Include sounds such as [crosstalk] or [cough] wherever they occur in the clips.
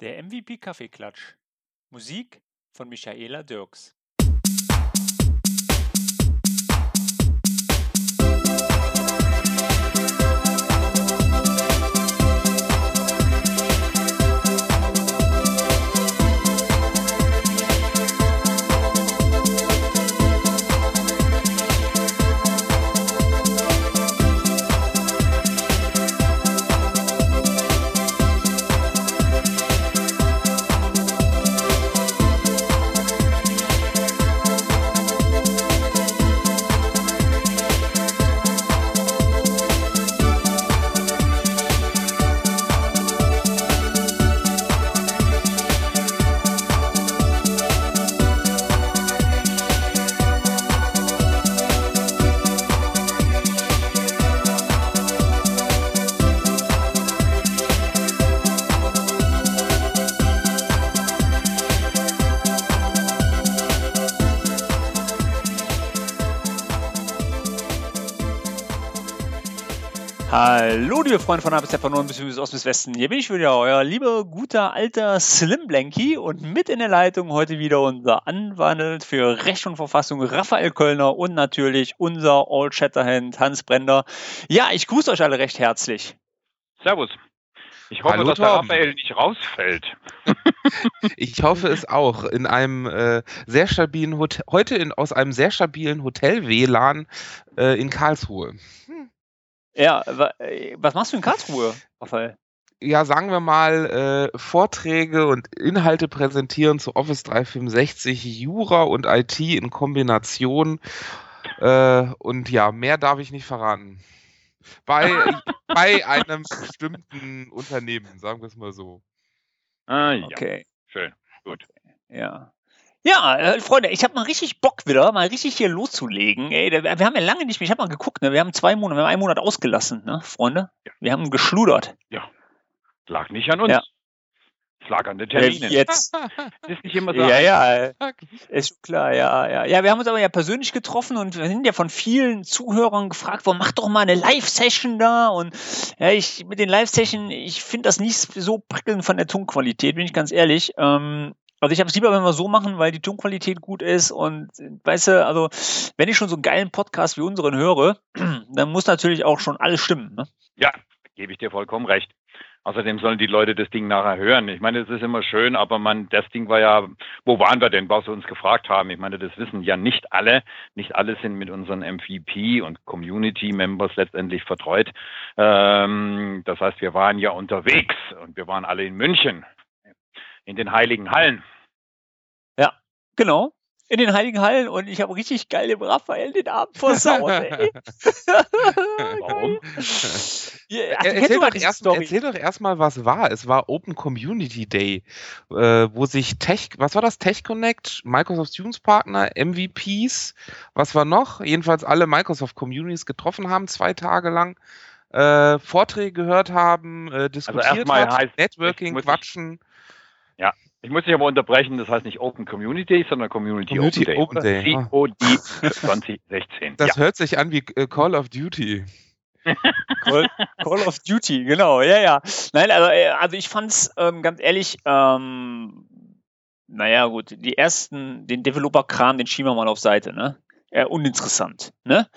Der MVP Kaffeeklatsch. Musik von Michaela Dirks. Liebe Freunde von A bis von Norden bis Ost bis Westen. Hier bin ich wieder, euer lieber, guter, alter Slim Blanky und mit in der Leitung heute wieder unser Anwalt für Recht und Verfassung Raphael Kölner und natürlich unser All Shatterhand Hans Brender. Ja, ich grüße euch alle recht herzlich. Servus. Ich hoffe, Hallo, dass der. Raphael nicht rausfällt. [laughs] Ich hoffe es auch. In einem äh, sehr stabilen Hotel, heute in, aus einem sehr stabilen Hotel-WLAN äh, in Karlsruhe. Ja, äh, was machst du in Karlsruhe, Raphael? Ja, sagen wir mal, äh, Vorträge und Inhalte präsentieren zu Office 365, Jura und IT in Kombination. Äh, und ja, mehr darf ich nicht verraten. Bei, [laughs] bei einem bestimmten Unternehmen, sagen wir es mal so. Ah, ja, Okay, schön. Gut. ja. Ja, äh, Freunde, ich habe mal richtig Bock wieder, mal richtig hier loszulegen. Ey, wir haben ja lange nicht mehr, ich habe mal geguckt, ne? wir haben zwei Monate, wir haben einen Monat ausgelassen, ne, Freunde? Ja. Wir haben geschludert. Lag nicht an uns. Ja. Es lag an den Äh, Terminen. jetzt. [laughs] ist nicht immer so. Ja, ja, ist klar, ja, ja. Ja, wir haben uns aber ja persönlich getroffen und wir sind ja von vielen Zuhörern gefragt worden, mach doch mal eine Live-Session da. Und ja, ich mit den Live-Session, ich finde das nicht so prickelnd von der Tonqualität, bin ich ganz ehrlich. Ähm, also ich habe es lieber, wenn wir so machen, weil die Tonqualität gut ist und weißt du, also wenn ich schon so einen geilen Podcast wie unseren höre, [clears throat] dann muss natürlich auch schon alles stimmen. Ne? Ja, gebe ich dir vollkommen recht. Außerdem sollen die Leute das Ding nachher hören. Ich meine, es ist immer schön, aber man, das Ding war ja, wo waren wir denn, was sie uns gefragt haben? Ich meine, das wissen ja nicht alle. Nicht alle sind mit unseren MVP und Community Members letztendlich vertreut. Ähm, das heißt, wir waren ja unterwegs und wir waren alle in München. In den Heiligen Hallen. Genau. In den Heiligen Hallen und ich habe richtig geil dem Raphael den Abend versaut, ey. [laughs] Warum? [laughs] Ja, Er- ach, Erzähl doch, erst, erzähl doch erstmal, was war. Es war Open Community Day, äh, wo sich Tech, was war das? Tech Connect, Microsoft Students Partner, MVPs, was war noch? Jedenfalls alle Microsoft Communities getroffen haben, zwei Tage lang, äh, Vorträge gehört haben, äh, diskutiert erstmal hat, heißt- Networking, muss Quatschen. Ich muss dich aber unterbrechen, das heißt nicht Open Community, sondern Community, Community Open Day. Open Day. COD 2016. Das ja. hört sich an wie Call of Duty. [laughs] Call, Call of Duty, genau, ja, ja. Nein, also, äh, also ich fand's ähm, ganz ehrlich, ähm, naja, gut, die ersten, den Developer-Kram, den schieben wir mal auf Seite, ne? Äh, uninteressant, ne?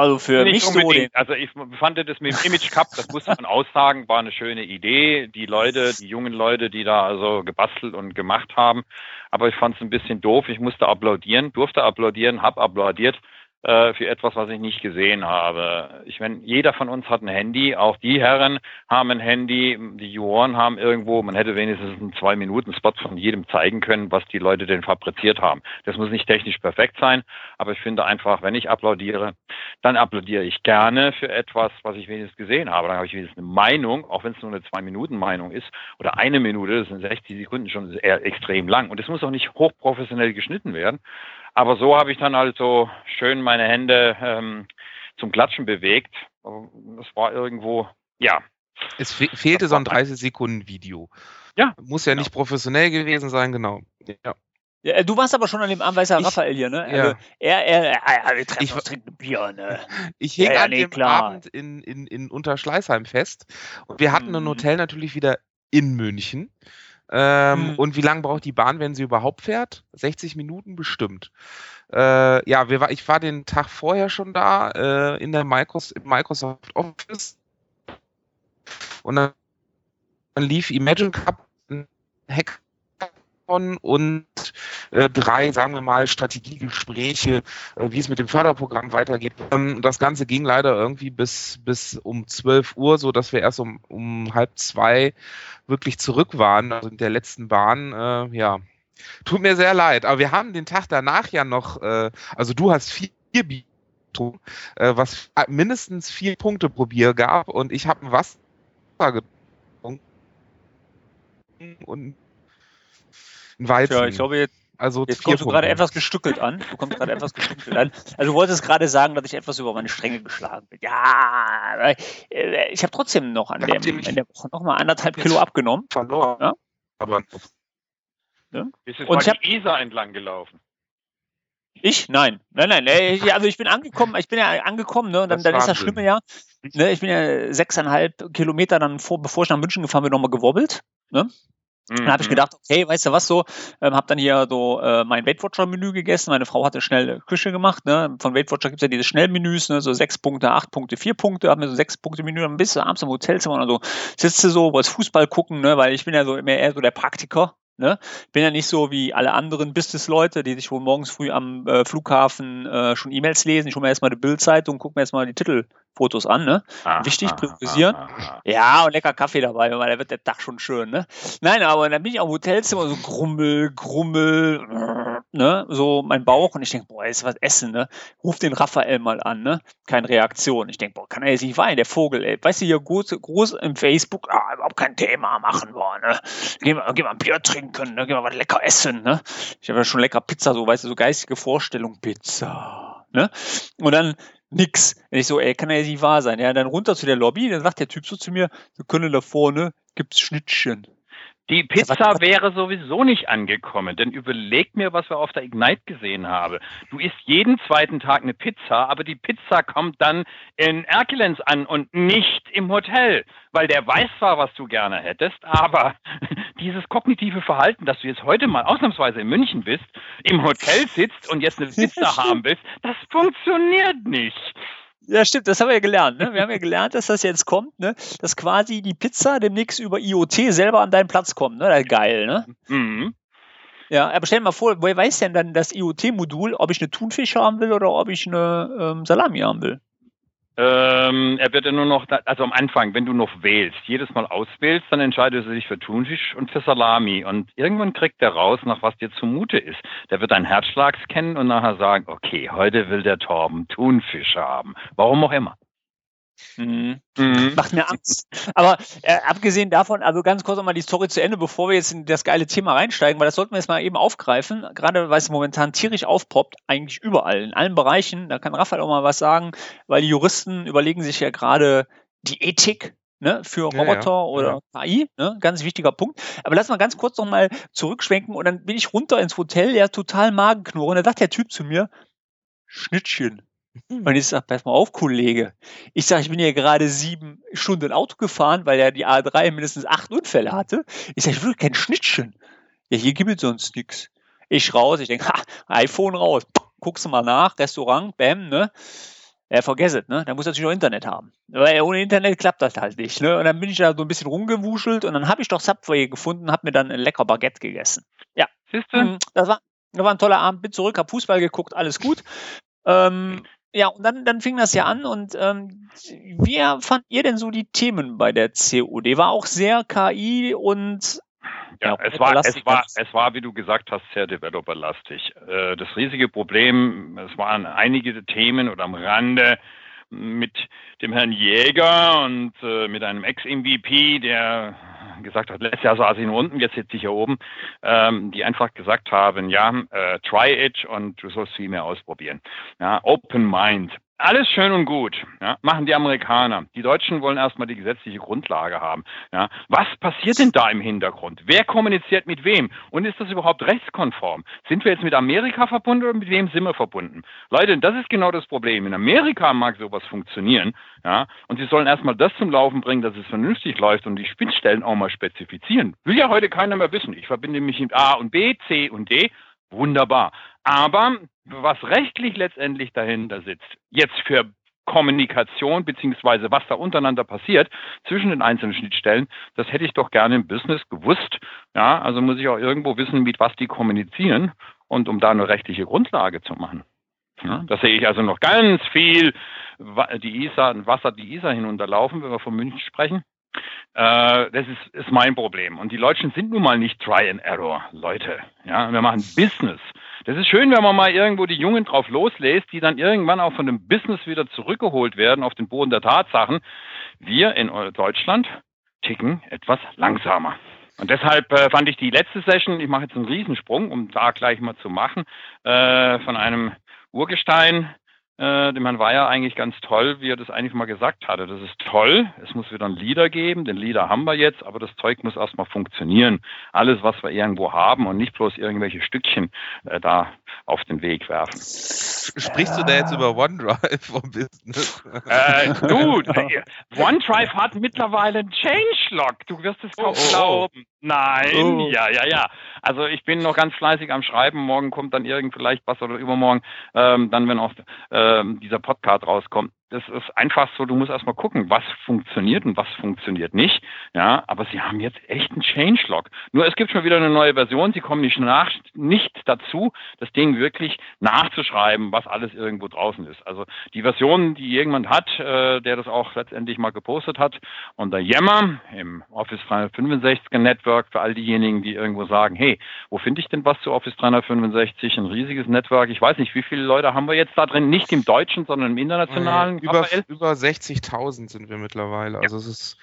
Also für Nicht mich so unbedingt. Also ich fand das mit dem Image Cup, das muss man aussagen, war eine schöne Idee. Die Leute, die jungen Leute, die da also gebastelt und gemacht haben. Aber ich fand es ein bisschen doof. Ich musste applaudieren, durfte applaudieren, hab applaudiert äh, für etwas, was ich nicht gesehen habe. Ich meine, jeder von uns hat ein Handy. Auch die Herren haben ein Handy. Die Juroren haben irgendwo, man hätte wenigstens einen zwei Minuten Spot von jedem zeigen können, was die Leute denn fabriziert haben. Das muss nicht technisch perfekt sein, aber ich finde einfach, wenn ich applaudiere, dann applaudiere ich gerne für etwas, was ich wenigstens gesehen habe. Dann habe ich wenigstens eine Meinung, auch wenn es nur eine Zwei-Minuten-Meinung ist oder eine Minute, das sind 60 Sekunden schon eher extrem lang. Und es muss auch nicht hochprofessionell geschnitten werden. Aber so habe ich dann halt so schön meine Hände ähm, zum Klatschen bewegt. Das war irgendwo, ja, Es fe fehlte so ein 30-Sekunden-Video. Ja, Muss ja genau. nicht professionell gewesen sein, genau. Ja. ja, äh, du warst aber schon an dem Abend, weiß ja Ich- Raphael hier, ne? ja. Also, er, er, er, er, wir treffen Ich- uns, trinken ein Bier, ne? [laughs] Ich hing Ja, ja, an nee, dem klar. Abend in, in, in Unterschleißheim fest und wir hatten ein Mhm. Hotel natürlich wieder in München. Ähm, mhm. Und wie lange braucht die Bahn, wenn sie überhaupt fährt? 60 Minuten bestimmt. Äh, ja, wir ich war den Tag vorher schon da äh, in der Microsoft, Office und dann, dann lief Imagine Cup Hack und äh, drei, sagen wir mal, Strategiegespräche, äh, wie es mit dem Förderprogramm weitergeht. Ähm, das Ganze ging leider irgendwie bis, bis um 12 Uhr, so dass wir erst um, um halb zwei wirklich zurück waren, also in der letzten Bahn. Äh, ja, tut mir sehr leid, aber wir haben den Tag danach ja noch, äh, also du hast vier Bier äh, was mindestens vier Punkte pro Bier gab und ich habe ein Wasser getrunken und ein Weizen. Ja, ich glaube, jetzt, also jetzt kommst du gerade etwas gestückelt an. Du kommst gerade etwas gestückelt an. Also du wolltest gerade sagen, dass ich etwas über meine Stränge geschlagen bin. Ja, äh, ich habe trotzdem noch an dem, in der Woche noch mal anderthalb Kilo abgenommen. Verloren. Ja? Aber ja? Bist du mal die Isar entlang gelaufen? Ich? Nein. Nein, nein. Also ich bin angekommen, ich bin ja angekommen, ne? Und dann, dann ist das Schlimme ja. Ne, ich bin ja sechseinhalb Kilometer dann vor, bevor ich nach München gefahren bin, nochmal gewobbelt. Ne? Mhm. Dann habe ich gedacht, okay, weißt du was so, ähm, habe dann hier so äh, mein Weight Watcher Menü gegessen. Meine Frau hatte schnell Küche gemacht. Ne? Von Weight Watcher gibt es ja diese Schnellmenüs, ne? so sechs Punkte, acht Punkte, vier Punkte. Hab mir so sechs Punkte Menü, dann bist du abends im Hotelzimmer und so sitzt du so, wolltest Fußball gucken, ne? weil ich bin ja so immer eher so der Praktiker. Ne? Bin ja nicht so wie alle anderen Business-Leute, die sich wohl morgens früh am äh, Flughafen äh, schon E-Mails lesen. Ich hole mir erstmal die Bildzeitung, gucke mir erstmal die Titelfotos an. Ne? Ah, Wichtig, ah, priorisieren. Ah, ah, ja, und lecker Kaffee dabei, weil da wird der Tag schon schön. Ne? Nein, aber dann bin ich am Hotelzimmer so grummel, grummel, ne? so mein Bauch und ich denke, boah, ist was essen. Ne? Ruf den Raphael mal an. Ne? Keine Reaktion. Ich denke, boah, kann er jetzt nicht weinen, der Vogel. Ey. Weißt du, hier groß, groß im Facebook, ah, überhaupt kein Thema machen wir. Ne? Geh mal, geh mal ein Bier trinken ne? gehen wir mal lecker essen, ne? Ich habe ja schon lecker Pizza, so, weißt du, so geistige Vorstellung, Pizza, ne? Und dann nix. Wenn ich so, ey, kann ja nicht wahr sein. Ja, dann runter zu der Lobby, dann sagt der Typ so zu mir, wir können da vorne, gibt's Schnittchen. Die Pizza wäre sowieso nicht angekommen, denn überleg mir, was wir auf der Ignite gesehen haben. Du isst jeden zweiten Tag eine Pizza, aber die Pizza kommt dann in Erkelenz an und nicht im Hotel, weil der weiß zwar, was du gerne hättest, aber [laughs] dieses kognitive Verhalten, dass du jetzt heute mal ausnahmsweise in München bist, im Hotel sitzt und jetzt eine [laughs] Pizza haben willst, das funktioniert nicht. Ja, stimmt, das haben wir ja gelernt. Ne? Wir haben ja gelernt, dass das jetzt kommt, ne? dass quasi die Pizza demnächst über IoT selber an deinen Platz kommt. Ne? Geil, ne? Mhm. Ja, aber stell dir mal vor, woher weiß denn dann das IoT-Modul, ob ich eine Thunfisch haben will oder ob ich eine ähm, Salami haben will? Ähm, er wird ja nur noch, also am Anfang, wenn du noch wählst, jedes Mal auswählst, dann entscheidet er sich für Thunfisch und für Salami. Und irgendwann kriegt er raus, nach was dir zumute ist. Der wird deinen Herzschlag scannen und nachher sagen, okay, heute will der Torben Thunfisch haben. Warum auch immer. Mhm. Mhm. Macht mir Angst. Aber äh, abgesehen davon, also ganz kurz nochmal die Story zu Ende, bevor wir jetzt in das geile Thema reinsteigen, weil das sollten wir jetzt mal eben aufgreifen, gerade weil es momentan tierisch aufpoppt, eigentlich überall, in allen Bereichen. Da kann Raphael auch mal was sagen, weil die Juristen überlegen sich ja gerade die Ethik Ne, für Roboter ja, ja. oder ja. KI, ne, ganz wichtiger Punkt. Aber lass mal ganz kurz nochmal zurückschwenken und dann bin ich runter ins Hotel, ja, total Magenknurren. Da sagt der Typ zu mir, Schnittchen. Und ich sage, pass mal auf, Kollege. Ich sage, ich bin ja gerade sieben Stunden Auto gefahren, weil ja die A3 mindestens acht Unfälle hatte. Ich sage, ich will kein Schnittchen. Ja, hier gibt es sonst nichts. Ich raus, ich denke, ha, iPhone raus. Guckst du mal nach, Restaurant, bam, ne? Ja, vergesst es, ne? Da muss natürlich auch Internet haben. Weil ohne Internet klappt das halt nicht, ne? Und dann bin ich da so ein bisschen rumgewuschelt und dann habe ich doch Subway gefunden, habe mir dann ein lecker Baguette gegessen. Ja. Siehst du? Mhm, das war, das war ein toller Abend, bin zurück, hab Fußball geguckt, alles gut. Ähm, ja, und dann, dann fing das ja an und ähm, wie fand ihr denn so die Themen bei der COD? War auch sehr KI und ja, es war, es war, es war, wie du gesagt hast, sehr developerlastig. Äh, das riesige Problem, es waren einige Themen oder am Rande mit dem Herrn Jäger und äh, mit einem Ex-MVP, der gesagt hat, letztes Jahr saß ich nur unten, jetzt sitze ich hier oben, ähm, die einfach gesagt haben, ja, äh, try it und du sollst viel mehr ausprobieren. Ja, Open Mind. Alles schön und gut, ja, machen die Amerikaner. Die Deutschen wollen erstmal die gesetzliche Grundlage haben. Ja. Was passiert denn da im Hintergrund? Wer kommuniziert mit wem? Und ist das überhaupt rechtskonform? Sind wir jetzt mit Amerika verbunden oder mit wem sind wir verbunden? Leute, das ist genau das Problem. In Amerika mag sowas funktionieren, ja, und sie sollen erstmal das zum Laufen bringen, dass es vernünftig läuft und die Spitzstellen auch mal spezifizieren. Will ja heute keiner mehr wissen. Ich verbinde mich mit A und B, C und D. Wunderbar. Aber was rechtlich letztendlich dahinter sitzt, jetzt für Kommunikation beziehungsweise was da untereinander passiert zwischen den einzelnen Schnittstellen, das hätte ich doch gerne im Business gewusst. Ja, also muss ich auch irgendwo wissen, mit was die kommunizieren und um da eine rechtliche Grundlage zu machen. Ja, da sehe ich also noch ganz viel die Isar, Wasser die Isar hinunterlaufen, wenn wir von München sprechen. Äh, das ist, ist mein Problem. Und die Deutschen sind nun mal nicht Try and Error, Leute. Ja, wir machen Business. Das ist schön, wenn man mal irgendwo die Jungen drauf loslässt, die dann irgendwann auch von dem Business wieder zurückgeholt werden auf den Boden der Tatsachen. Wir in Deutschland ticken etwas langsamer. Und deshalb äh, fand ich die letzte Session, ich mache jetzt einen Riesensprung, um da gleich mal zu machen, äh, von einem Urgestein, äh, dem Herrn Weyer eigentlich ganz toll, wie er das eigentlich mal gesagt hatte. Das ist toll, es muss wieder einen Leader geben, den Leader haben wir jetzt, aber das Zeug muss erstmal funktionieren. Alles, was wir irgendwo haben und nicht bloß irgendwelche Stückchen äh, da auf den Weg werfen. Sprichst du da jetzt über OneDrive vom Business? Äh, du, [laughs] OneDrive hat mittlerweile einen Changelog. Du wirst es kaum oh, oh, oh. glauben. Nein, oh. ja, ja, ja. Also ich bin noch ganz fleißig am Schreiben. Morgen kommt dann irgend vielleicht was oder übermorgen, ähm, dann wenn auch ähm, dieser Podcast rauskommt das ist einfach so, du musst erstmal gucken, was funktioniert und was funktioniert nicht. Ja, aber sie haben jetzt echt einen Changelog. Nur es gibt schon wieder eine neue Version, sie kommen nicht nach, nicht dazu, das Ding wirklich nachzuschreiben, was alles irgendwo draußen ist. Also die Version, die irgendjemand hat, äh, der das auch letztendlich mal gepostet hat, unter Yammer im Office 365 Network für all diejenigen, die irgendwo sagen, hey, wo finde ich denn was zu Office 365? Ein riesiges Network. Ich weiß nicht, wie viele Leute haben wir jetzt da drin? Nicht im Deutschen, sondern im internationalen über, über 60.000 sind wir mittlerweile. Also es ist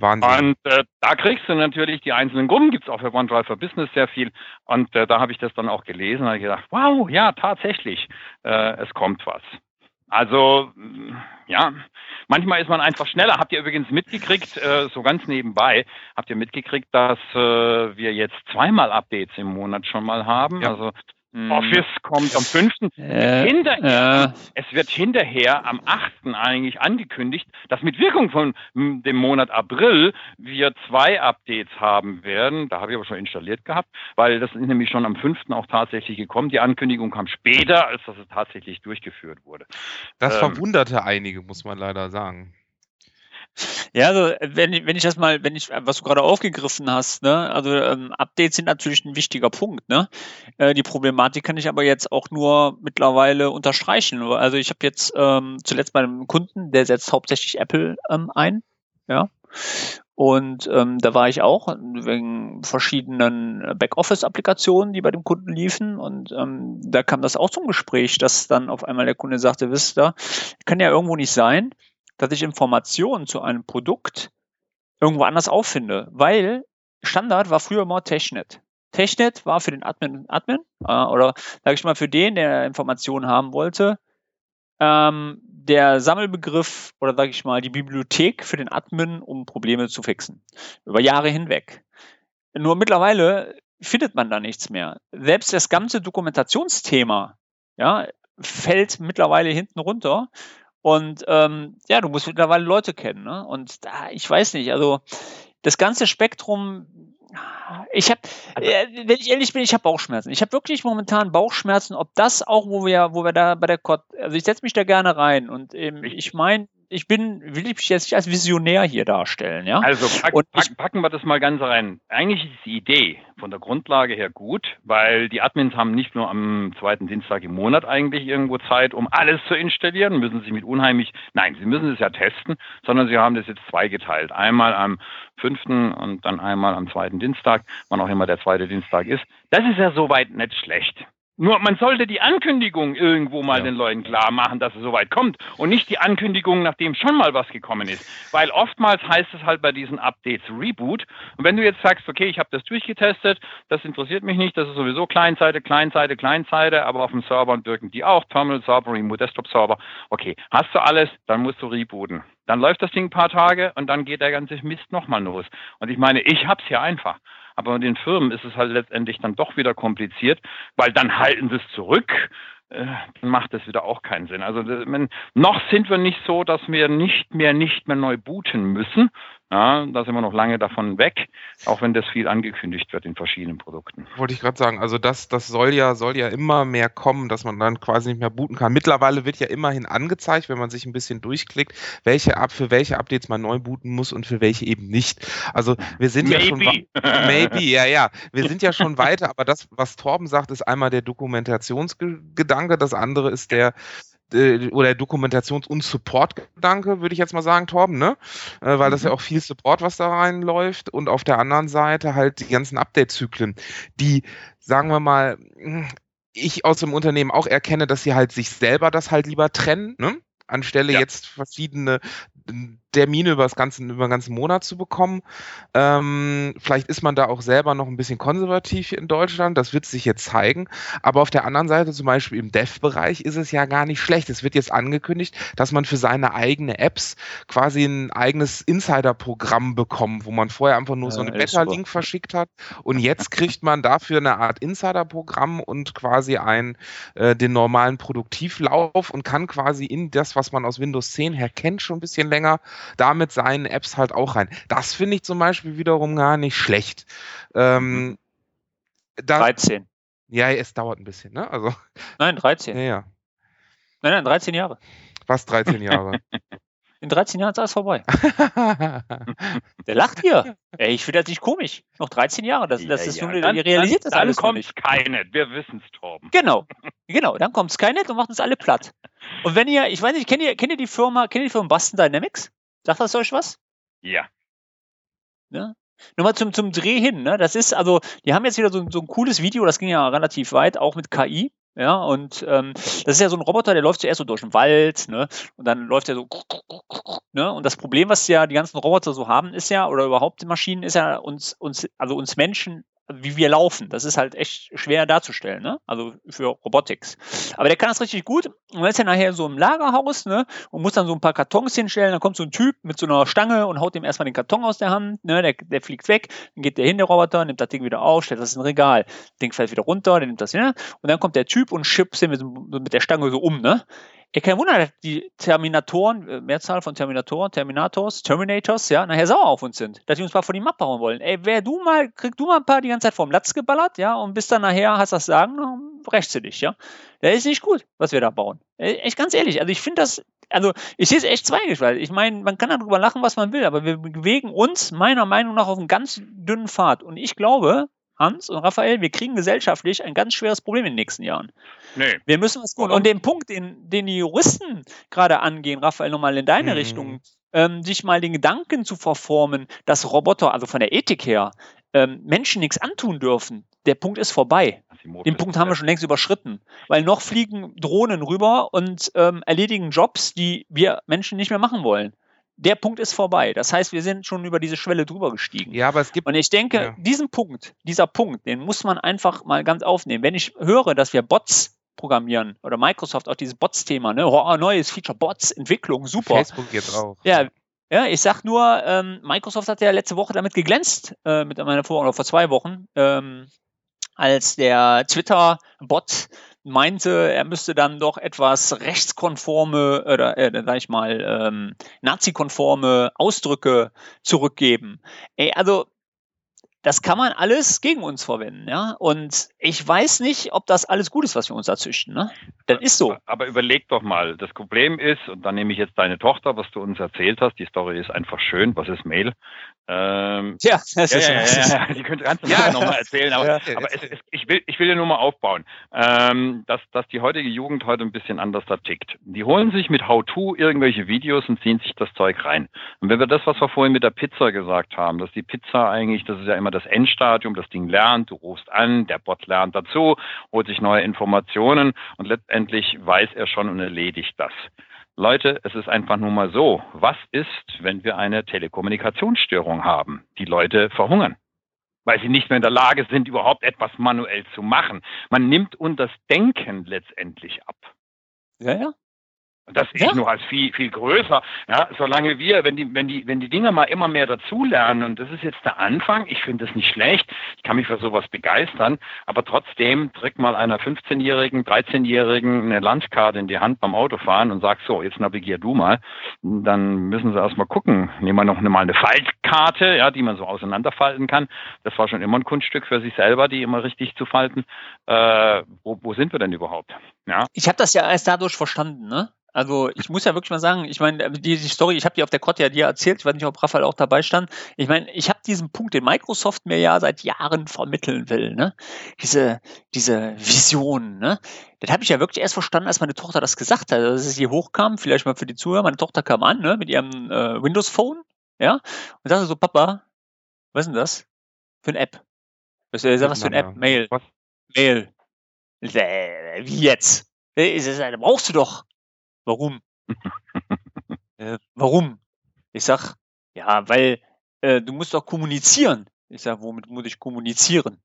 Wahnsinn. Und äh, da kriegst du natürlich die einzelnen Gruppen, gibt es auch für OneDrive for Business sehr viel. Und äh, da habe ich das dann auch gelesen und habe gedacht, wow, ja, tatsächlich, äh, es kommt was. Also, ja, manchmal ist man einfach schneller. Habt ihr übrigens mitgekriegt, äh, so ganz nebenbei, habt ihr mitgekriegt, dass äh, wir jetzt zweimal Updates im Monat schon mal haben? Ja. Also. Office kommt am 5. Äh, hinterher, äh. Es wird hinterher am 8. eigentlich angekündigt, dass mit Wirkung von dem Monat April wir zwei Updates haben werden. Da habe ich aber schon installiert gehabt, weil das ist nämlich schon am 5. auch tatsächlich gekommen. Die Ankündigung kam später, als dass es tatsächlich durchgeführt wurde. Das ähm, verwunderte einige, muss man leider sagen. Ja, also wenn, wenn ich das mal, wenn ich, was du gerade aufgegriffen hast, ne, also ähm, Updates sind natürlich ein wichtiger Punkt, ne? Äh, die Problematik kann ich aber jetzt auch nur mittlerweile unterstreichen. Also ich habe jetzt ähm, zuletzt bei einem Kunden, der setzt hauptsächlich Apple ähm, ein, ja. Und ähm, da war ich auch wegen verschiedenen Backoffice-Applikationen, die bei dem Kunden liefen. Und ähm, da kam das auch zum Gespräch, dass dann auf einmal der Kunde sagte, wisst ihr, kann ja irgendwo nicht sein, dass ich Informationen zu einem Produkt irgendwo anders auffinde, weil Standard war früher immer Technet. Technet war für den Admin Admin äh, oder sage ich mal für den, der Informationen haben wollte, ähm, der Sammelbegriff oder sage ich mal die Bibliothek für den Admin, um Probleme zu fixen über Jahre hinweg. Nur mittlerweile findet man da nichts mehr. Selbst das ganze Dokumentationsthema ja, fällt mittlerweile hinten runter und ähm, ja, du musst mittlerweile Leute kennen. Ne? Und da, ich weiß nicht, also das ganze Spektrum, ich habe, also äh, wenn ich ehrlich bin, ich habe Bauchschmerzen. Ich habe wirklich momentan Bauchschmerzen, ob das auch, wo wir, wo wir da bei der Kott, also ich setze mich da gerne rein und ähm, ich meine, ich bin, will ich mich jetzt nicht als Visionär hier darstellen, ja? Also pack, pack, packen wir das mal ganz rein. Eigentlich ist die Idee von der Grundlage her gut, weil die Admins haben nicht nur am zweiten Dienstag im Monat eigentlich irgendwo Zeit, um alles zu installieren, müssen sich mit unheimlich, nein, sie müssen es ja testen, sondern sie haben das jetzt zweigeteilt. Einmal am fünften und dann einmal am zweiten Dienstag, wann auch immer der zweite Dienstag ist. Das ist ja soweit nicht schlecht. Nur man sollte die Ankündigung irgendwo mal ja. den Leuten klar machen, dass es soweit kommt und nicht die Ankündigung, nachdem schon mal was gekommen ist. Weil oftmals heißt es halt bei diesen Updates Reboot. Und wenn du jetzt sagst, okay, ich habe das durchgetestet, das interessiert mich nicht, das ist sowieso Kleinseite, Kleinseite, Kleinseite, aber auf dem Server wirken die auch, Terminal Server, Remote Desktop Server. Okay, hast du alles, dann musst du rebooten. Dann läuft das Ding ein paar Tage und dann geht der ganze Mist nochmal los. Und ich meine, ich hab's hier einfach. Aber den Firmen ist es halt letztendlich dann doch wieder kompliziert, weil dann halten sie es zurück. Äh, dann macht das wieder auch keinen Sinn. Also noch sind wir nicht so, dass wir nicht mehr nicht mehr neu booten müssen. Ja, da sind wir noch lange davon weg, auch wenn das viel angekündigt wird in verschiedenen Produkten. Wollte ich gerade sagen, also das, das soll ja, soll ja immer mehr kommen, dass man dann quasi nicht mehr booten kann. Mittlerweile wird ja immerhin angezeigt, wenn man sich ein bisschen durchklickt, welche für welche Updates man neu booten muss und für welche eben nicht. Also wir sind maybe. ja schon maybe, ja, ja. Wir sind ja schon weiter, aber das, was Torben sagt, ist einmal der Dokumentationsgedanke, das andere ist der äh, oder Dokumentations- und Support-Gedanke, würde ich jetzt mal sagen, Torben, ne? Äh, weil mhm. das ja auch viel Support, was da reinläuft. Und auf der anderen Seite halt die ganzen Update-Zyklen, die, sagen wir mal, ich aus dem Unternehmen auch erkenne, dass sie halt sich selber das halt lieber trennen, ne? Anstelle ja. jetzt verschiedene Termine über, das ganze, über den ganzen Monat zu bekommen. Ähm, vielleicht ist man da auch selber noch ein bisschen konservativ in Deutschland, das wird sich jetzt zeigen. Aber auf der anderen Seite, zum Beispiel im Dev-Bereich, ist es ja gar nicht schlecht. Es wird jetzt angekündigt, dass man für seine eigene Apps quasi ein eigenes Insider-Programm bekommt, wo man vorher einfach nur ja, so einen Beta-Link verschickt hat. Und jetzt kriegt man dafür eine Art Insider-Programm und quasi ein, äh, den normalen Produktivlauf und kann quasi in das, was man aus Windows 10 her kennt, schon ein bisschen länger da mit seinen Apps halt auch rein. Das finde ich zum Beispiel wiederum gar nicht schlecht. Ähm, mhm. da, 13. Ja, es dauert ein bisschen, ne? Also, nein, 13. Ja, ja. Nein, nein, 13 Jahre. Was 13 Jahre? [laughs] In 13 Jahren ist alles vorbei. [laughs] Der lacht hier. Ey, ich finde das nicht komisch. Noch 13 Jahre, das, das ja, ist ja. nur, dann, ihr realisiert dann, das alles kommt nicht. Skynet, wir wissen es, Torben. Genau, [laughs] genau, dann kommt Skynet und macht uns alle platt. Und wenn ihr, ich weiß nicht, kennt ihr, kennt ihr die Firma, kennt ihr die Firma Boston Dynamics? Sagt das euch was? Ja. ja? Nur mal zum, zum Dreh hin, ne? Das ist, also, die haben jetzt wieder so, so ein cooles Video, das ging ja relativ weit, auch mit KI. Ja, und ähm, das ist ja so ein Roboter, der läuft zuerst so durch den Wald, ne? Und dann läuft er so, ne? Und das Problem, was ja die ganzen Roboter so haben, ist ja, oder überhaupt die Maschinen, ist ja uns, uns, also uns Menschen wie wir laufen. Das ist halt echt schwer darzustellen, ne? Also für Robotics. Aber der kann das richtig gut. Und dann ist er nachher so im Lagerhaus, ne? Und muss dann so ein paar Kartons hinstellen. Dann kommt so ein Typ mit so einer Stange und haut dem erstmal den Karton aus der Hand, ne? Der, der fliegt weg. Dann geht der hin, der Roboter, nimmt das Ding wieder auf, stellt das in ein Regal. Das Ding fällt wieder runter, der nimmt das hin. Ne? Und dann kommt der Typ und schippt ihn mit, mit der Stange so um, ne? Ja, kein Wunder, die Terminatoren, äh, Mehrzahl von Terminatoren, Terminators, Terminators, ja, nachher sauer auf uns sind, dass die uns mal von die Mappe hauen wollen. Ey, wer du mal, krieg du mal ein paar die ganze Zeit vom Latz geballert, ja, und bis dann nachher hast das Sagen, rächst du dich, ja. Das ist nicht gut, was wir da bauen. Echt ganz ehrlich, also ich finde das, also ich sehe es echt zweigespalten. Ich meine, man kann darüber lachen, was man will, aber wir bewegen uns meiner Meinung nach auf einen ganz dünnen Pfad. Und ich glaube, Hans und Raphael, wir kriegen gesellschaftlich ein ganz schweres Problem in den nächsten Jahren. Nee. Wir müssen was tun. Und den Punkt, den, den die Juristen gerade angehen, Raphael, nochmal in deine mhm. Richtung, ähm, sich mal den Gedanken zu verformen, dass Roboter, also von der Ethik her, ähm, Menschen nichts antun dürfen. Der Punkt ist vorbei. Den Punkt haben wir schon längst überschritten. Weil noch fliegen Drohnen rüber und ähm, erledigen Jobs, die wir Menschen nicht mehr machen wollen der Punkt ist vorbei. Das heißt, wir sind schon über diese Schwelle drüber gestiegen. Ja, aber es gibt. Und ich denke, ja. diesen Punkt, dieser Punkt, den muss man einfach mal ganz aufnehmen. Wenn ich höre, dass wir Bots programmieren oder Microsoft auch dieses Bots-Thema, ne, oh, neues Feature, Bots, Entwicklung, super. Facebook jetzt auch. Ja, ja, ich sag nur, ähm, Microsoft hat ja letzte Woche damit geglänzt, äh, mit meiner Vor- oder vor zwei Wochen, ähm, als der Twitter-Bot meinte, er müsste dann doch etwas rechtskonforme oder äh, sag ich mal ähm, nazi-konforme Ausdrücke zurückgeben. Ey, also das kann man alles gegen uns verwenden, ja. Und ich weiß nicht, ob das alles gut ist, was wir uns da züchten, ne? Das ist so. Aber überleg doch mal, das Problem ist, und dann nehme ich jetzt deine Tochter, was du uns erzählt hast, die Story ist einfach schön, was ist Mail? Ähm, ja, das ja, ist ja, ja, ja, die könnte ganz [laughs] ja. nochmal erzählen, aber, ja, aber es, es, ich, will, ich will ja nur mal aufbauen, ähm, dass, dass die heutige Jugend heute ein bisschen anders da tickt. Die holen sich mit How-To irgendwelche Videos und ziehen sich das Zeug rein. Und wenn wir das, was wir vorhin mit der Pizza gesagt haben, dass die Pizza eigentlich, das ist ja immer das Endstadium, das Ding lernt, du rufst an, der Bot lernt dazu, holt sich neue Informationen und letztendlich weiß er schon und erledigt das. Leute, es ist einfach nur mal so. Was ist, wenn wir eine Telekommunikationsstörung haben? Die Leute verhungern, weil sie nicht mehr in der Lage sind, überhaupt etwas manuell zu machen. Man nimmt uns das Denken letztendlich ab. Ja, ja. Das sehe ich nur als viel, viel größer. Ja, solange wir, wenn die, wenn die, wenn die Dinge mal immer mehr dazulernen, und das ist jetzt der Anfang, ich finde das nicht schlecht, ich kann mich für sowas begeistern, aber trotzdem drück mal einer 15-Jährigen, 13-Jährigen eine Landkarte in die Hand beim Autofahren und sag so, jetzt navigier du mal. Dann müssen sie erstmal gucken. Nehmen wir noch mal eine Faltkarte, ja, die man so auseinanderfalten kann. Das war schon immer ein Kunststück für sich selber, die immer richtig zu falten. Äh, wo, wo sind wir denn überhaupt? Ja. Ich habe das ja erst dadurch verstanden, ne? Also ich muss ja wirklich mal sagen, ich meine, die, die Story, ich habe die auf der Kott ja dir erzählt, ich weiß nicht, ob Raphael auch dabei stand. Ich meine, ich habe diesen Punkt, den Microsoft mir ja seit Jahren vermitteln will, ne? Diese, diese Vision, ne? Das habe ich ja wirklich erst verstanden, als meine Tochter das gesagt hat, dass es hier hochkam, vielleicht mal für die Zuhörer, meine Tochter kam an, ne, mit ihrem äh, Windows Phone, ja, und sagte so, Papa, was ist denn das? Für eine App? Was, äh, was für eine App? Mail. Was? Mail. Äh, wie jetzt? Äh, brauchst du doch. Warum? [laughs] äh, warum? Ich sag, ja, weil äh, du musst doch kommunizieren. Ich sag, womit muss ich kommunizieren?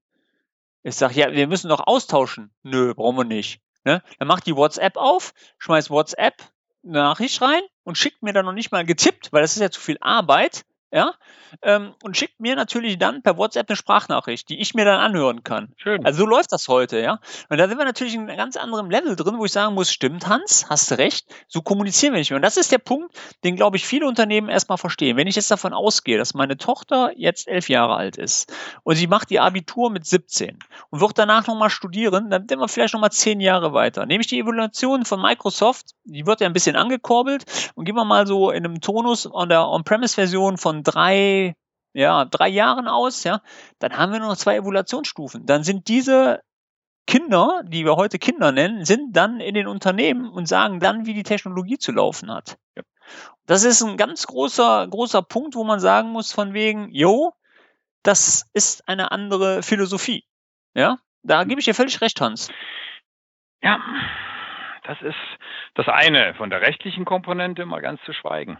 Ich sag, ja, wir müssen doch austauschen. Nö, brauchen wir nicht. Ne? Dann macht die WhatsApp auf, schmeißt WhatsApp eine Nachricht rein und schickt mir dann noch nicht mal getippt, weil das ist ja zu viel Arbeit ja, ähm, und schickt mir natürlich dann per WhatsApp eine Sprachnachricht, die ich mir dann anhören kann. Schön. Also so läuft das heute, ja. Und da sind wir natürlich in einem ganz anderen Level drin, wo ich sagen muss, stimmt, Hans, hast du recht, so kommunizieren wir nicht mehr. Und das ist der Punkt, den, glaube ich, viele Unternehmen erstmal verstehen. Wenn ich jetzt davon ausgehe, dass meine Tochter jetzt elf Jahre alt ist und sie macht ihr Abitur mit 17 und wird danach nochmal studieren, dann sind wir vielleicht nochmal zehn Jahre weiter. Nehme ich die Evaluation von Microsoft, die wird ja ein bisschen angekurbelt und gehen wir mal so in einem Tonus an der On-Premise-Version von drei, ja, drei Jahren aus, ja, dann haben wir nur noch zwei Evaluationsstufen. Dann sind diese Kinder, die wir heute Kinder nennen, sind dann in den Unternehmen und sagen dann, wie die Technologie zu laufen hat. Ja. Das ist ein ganz großer, großer Punkt, wo man sagen muss, von wegen, jo, das ist eine andere Philosophie. Ja, da gebe ich dir völlig recht, Hans. Ja, das ist das eine. Von der rechtlichen Komponente mal ganz zu schweigen.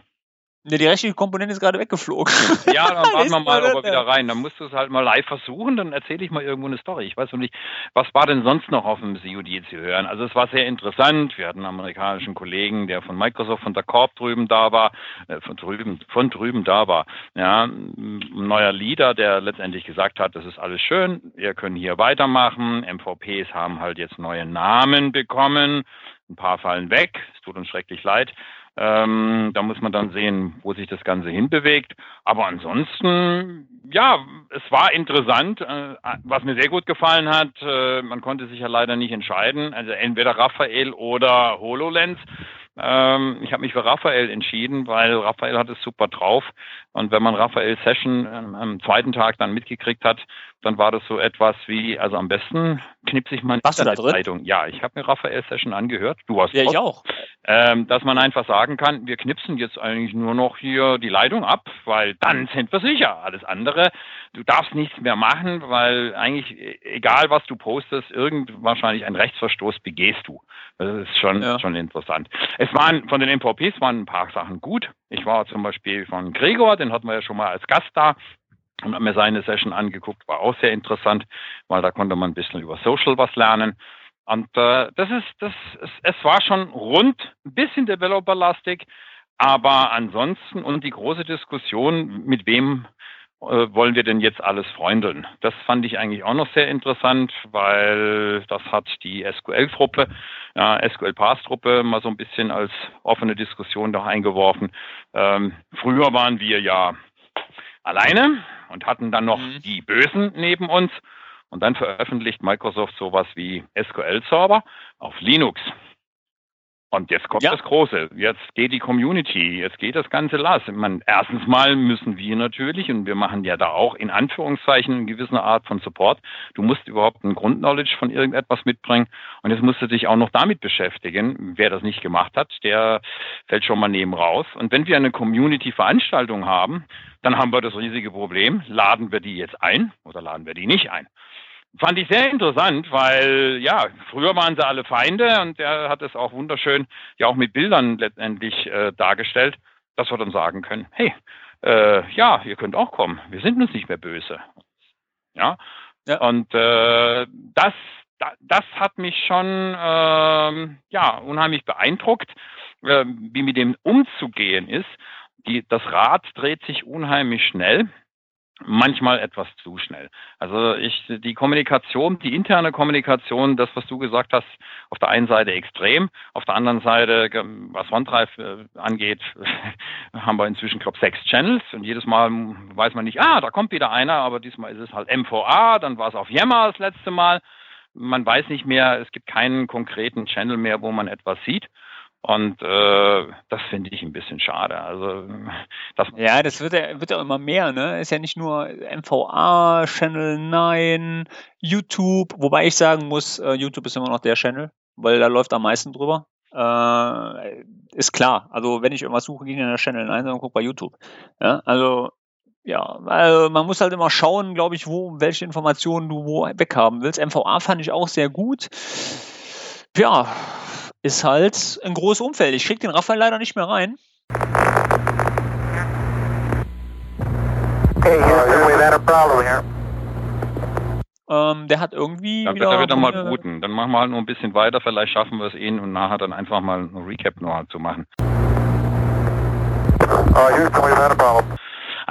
Ne, die rechtliche Komponente ist gerade weggeflogen. Ja, dann [laughs] warten wir mal, ob er wieder rein. Dann musst du es halt mal live versuchen, dann erzähle ich mal irgendwo eine Story. Ich weiß noch nicht, was war denn sonst noch auf dem CUD zu hören? Also es war sehr interessant. Wir hatten einen amerikanischen Kollegen, der von Microsoft, von der Corp drüben da war, äh, von drüben, von drüben da war. Ja, ein neuer Leader, der letztendlich gesagt hat, das ist alles schön, wir können hier weitermachen. MVPs haben halt jetzt neue Namen bekommen. Ein paar fallen weg. Es tut uns schrecklich leid. Ähm, da muss man dann sehen, wo sich das Ganze hinbewegt. Aber ansonsten, ja, es war interessant. Äh, was mir sehr gut gefallen hat, äh, man konnte sich ja leider nicht entscheiden. Also entweder Raphael oder HoloLens. Ähm, ich habe mich für Raphael entschieden, weil Raphael hat es super drauf. Und wenn man Raphael Session am zweiten Tag dann mitgekriegt hat, dann war das so etwas wie, also am besten knipse ich mal eine Zeitung. Ja, ich habe mir Raphael Session angehört. Du hast Ja, ich auch. Ähm, dass man einfach sagen kann, wir knipsen jetzt eigentlich nur noch hier die Leitung ab, weil dann sind wir sicher. Alles andere, du darfst nichts mehr machen, weil eigentlich, egal was du postest, irgend wahrscheinlich ein Rechtsverstoß begehst du. Das ist schon, ja. schon interessant. Es waren von den MVPs waren ein paar Sachen gut. Ich war zum Beispiel von Gregor, den hatten wir ja schon mal als Gast da und habe mir seine Session angeguckt, war auch sehr interessant, weil da konnte man ein bisschen über Social was lernen. Und äh, das ist, das, es, es war schon rund, ein bisschen developerlastig, aber ansonsten und die große Diskussion, mit wem wollen wir denn jetzt alles freundeln? Das fand ich eigentlich auch noch sehr interessant, weil das hat die SQL-Truppe, ja, SQL-Pass-Truppe mal so ein bisschen als offene Diskussion da eingeworfen. Ähm, früher waren wir ja alleine und hatten dann noch mhm. die Bösen neben uns. Und dann veröffentlicht Microsoft sowas wie SQL-Server auf Linux. Und jetzt kommt ja. das Große. Jetzt geht die Community, jetzt geht das ganze Lass. Man, erstens mal müssen wir natürlich, und wir machen ja da auch in Anführungszeichen eine gewisse Art von Support. Du musst überhaupt ein Grundknowledge von irgendetwas mitbringen. Und jetzt musst du dich auch noch damit beschäftigen. Wer das nicht gemacht hat, der fällt schon mal neben raus. Und wenn wir eine Community-Veranstaltung haben, dann haben wir das riesige Problem. Laden wir die jetzt ein oder laden wir die nicht ein? Fand ich sehr interessant, weil ja, früher waren sie alle Feinde und er hat es auch wunderschön ja auch mit Bildern letztendlich äh, dargestellt, dass wir dann sagen können, hey, äh, ja, ihr könnt auch kommen, wir sind uns nicht mehr böse. Ja, ja. und äh, das, das hat mich schon äh, ja unheimlich beeindruckt, äh, wie mit dem umzugehen ist. Die, das Rad dreht sich unheimlich schnell manchmal etwas zu schnell. Also ich, die Kommunikation, die interne Kommunikation, das, was du gesagt hast, auf der einen Seite extrem, auf der anderen Seite, was OneDrive äh, angeht, [laughs] haben wir inzwischen, glaube ich, sechs Channels und jedes Mal weiß man nicht, ah, da kommt wieder einer, aber diesmal ist es halt MVA, dann war es auf Yammer das letzte Mal. Man weiß nicht mehr, es gibt keinen konkreten Channel mehr, wo man etwas sieht. Und äh, das finde ich ein bisschen schade. Also [laughs] das ja, das wird ja, wird ja immer mehr, ne? Ist ja nicht nur MVA, Channel 9, YouTube, wobei ich sagen muss, äh, YouTube ist immer noch der Channel, weil da läuft am meisten drüber. Äh, ist klar. Also wenn ich irgendwas suche, gehe ich in der Channel 9 und gucke bei YouTube. Ja, also ja, also man muss halt immer schauen, glaube ich, wo welche Informationen du wo weghaben willst. MVA fand ich auch sehr gut. Ja, ist halt ein großes Umfeld. Ich krieg den Raphael leider nicht mehr rein. Ähm, der hat irgendwie. Dann wird er wieder mal booten. Dann machen wir halt nur ein bisschen weiter. Vielleicht schaffen wir es ihn und nachher dann einfach mal ein Recap noch zu machen. Uh, Houston, we've had a problem.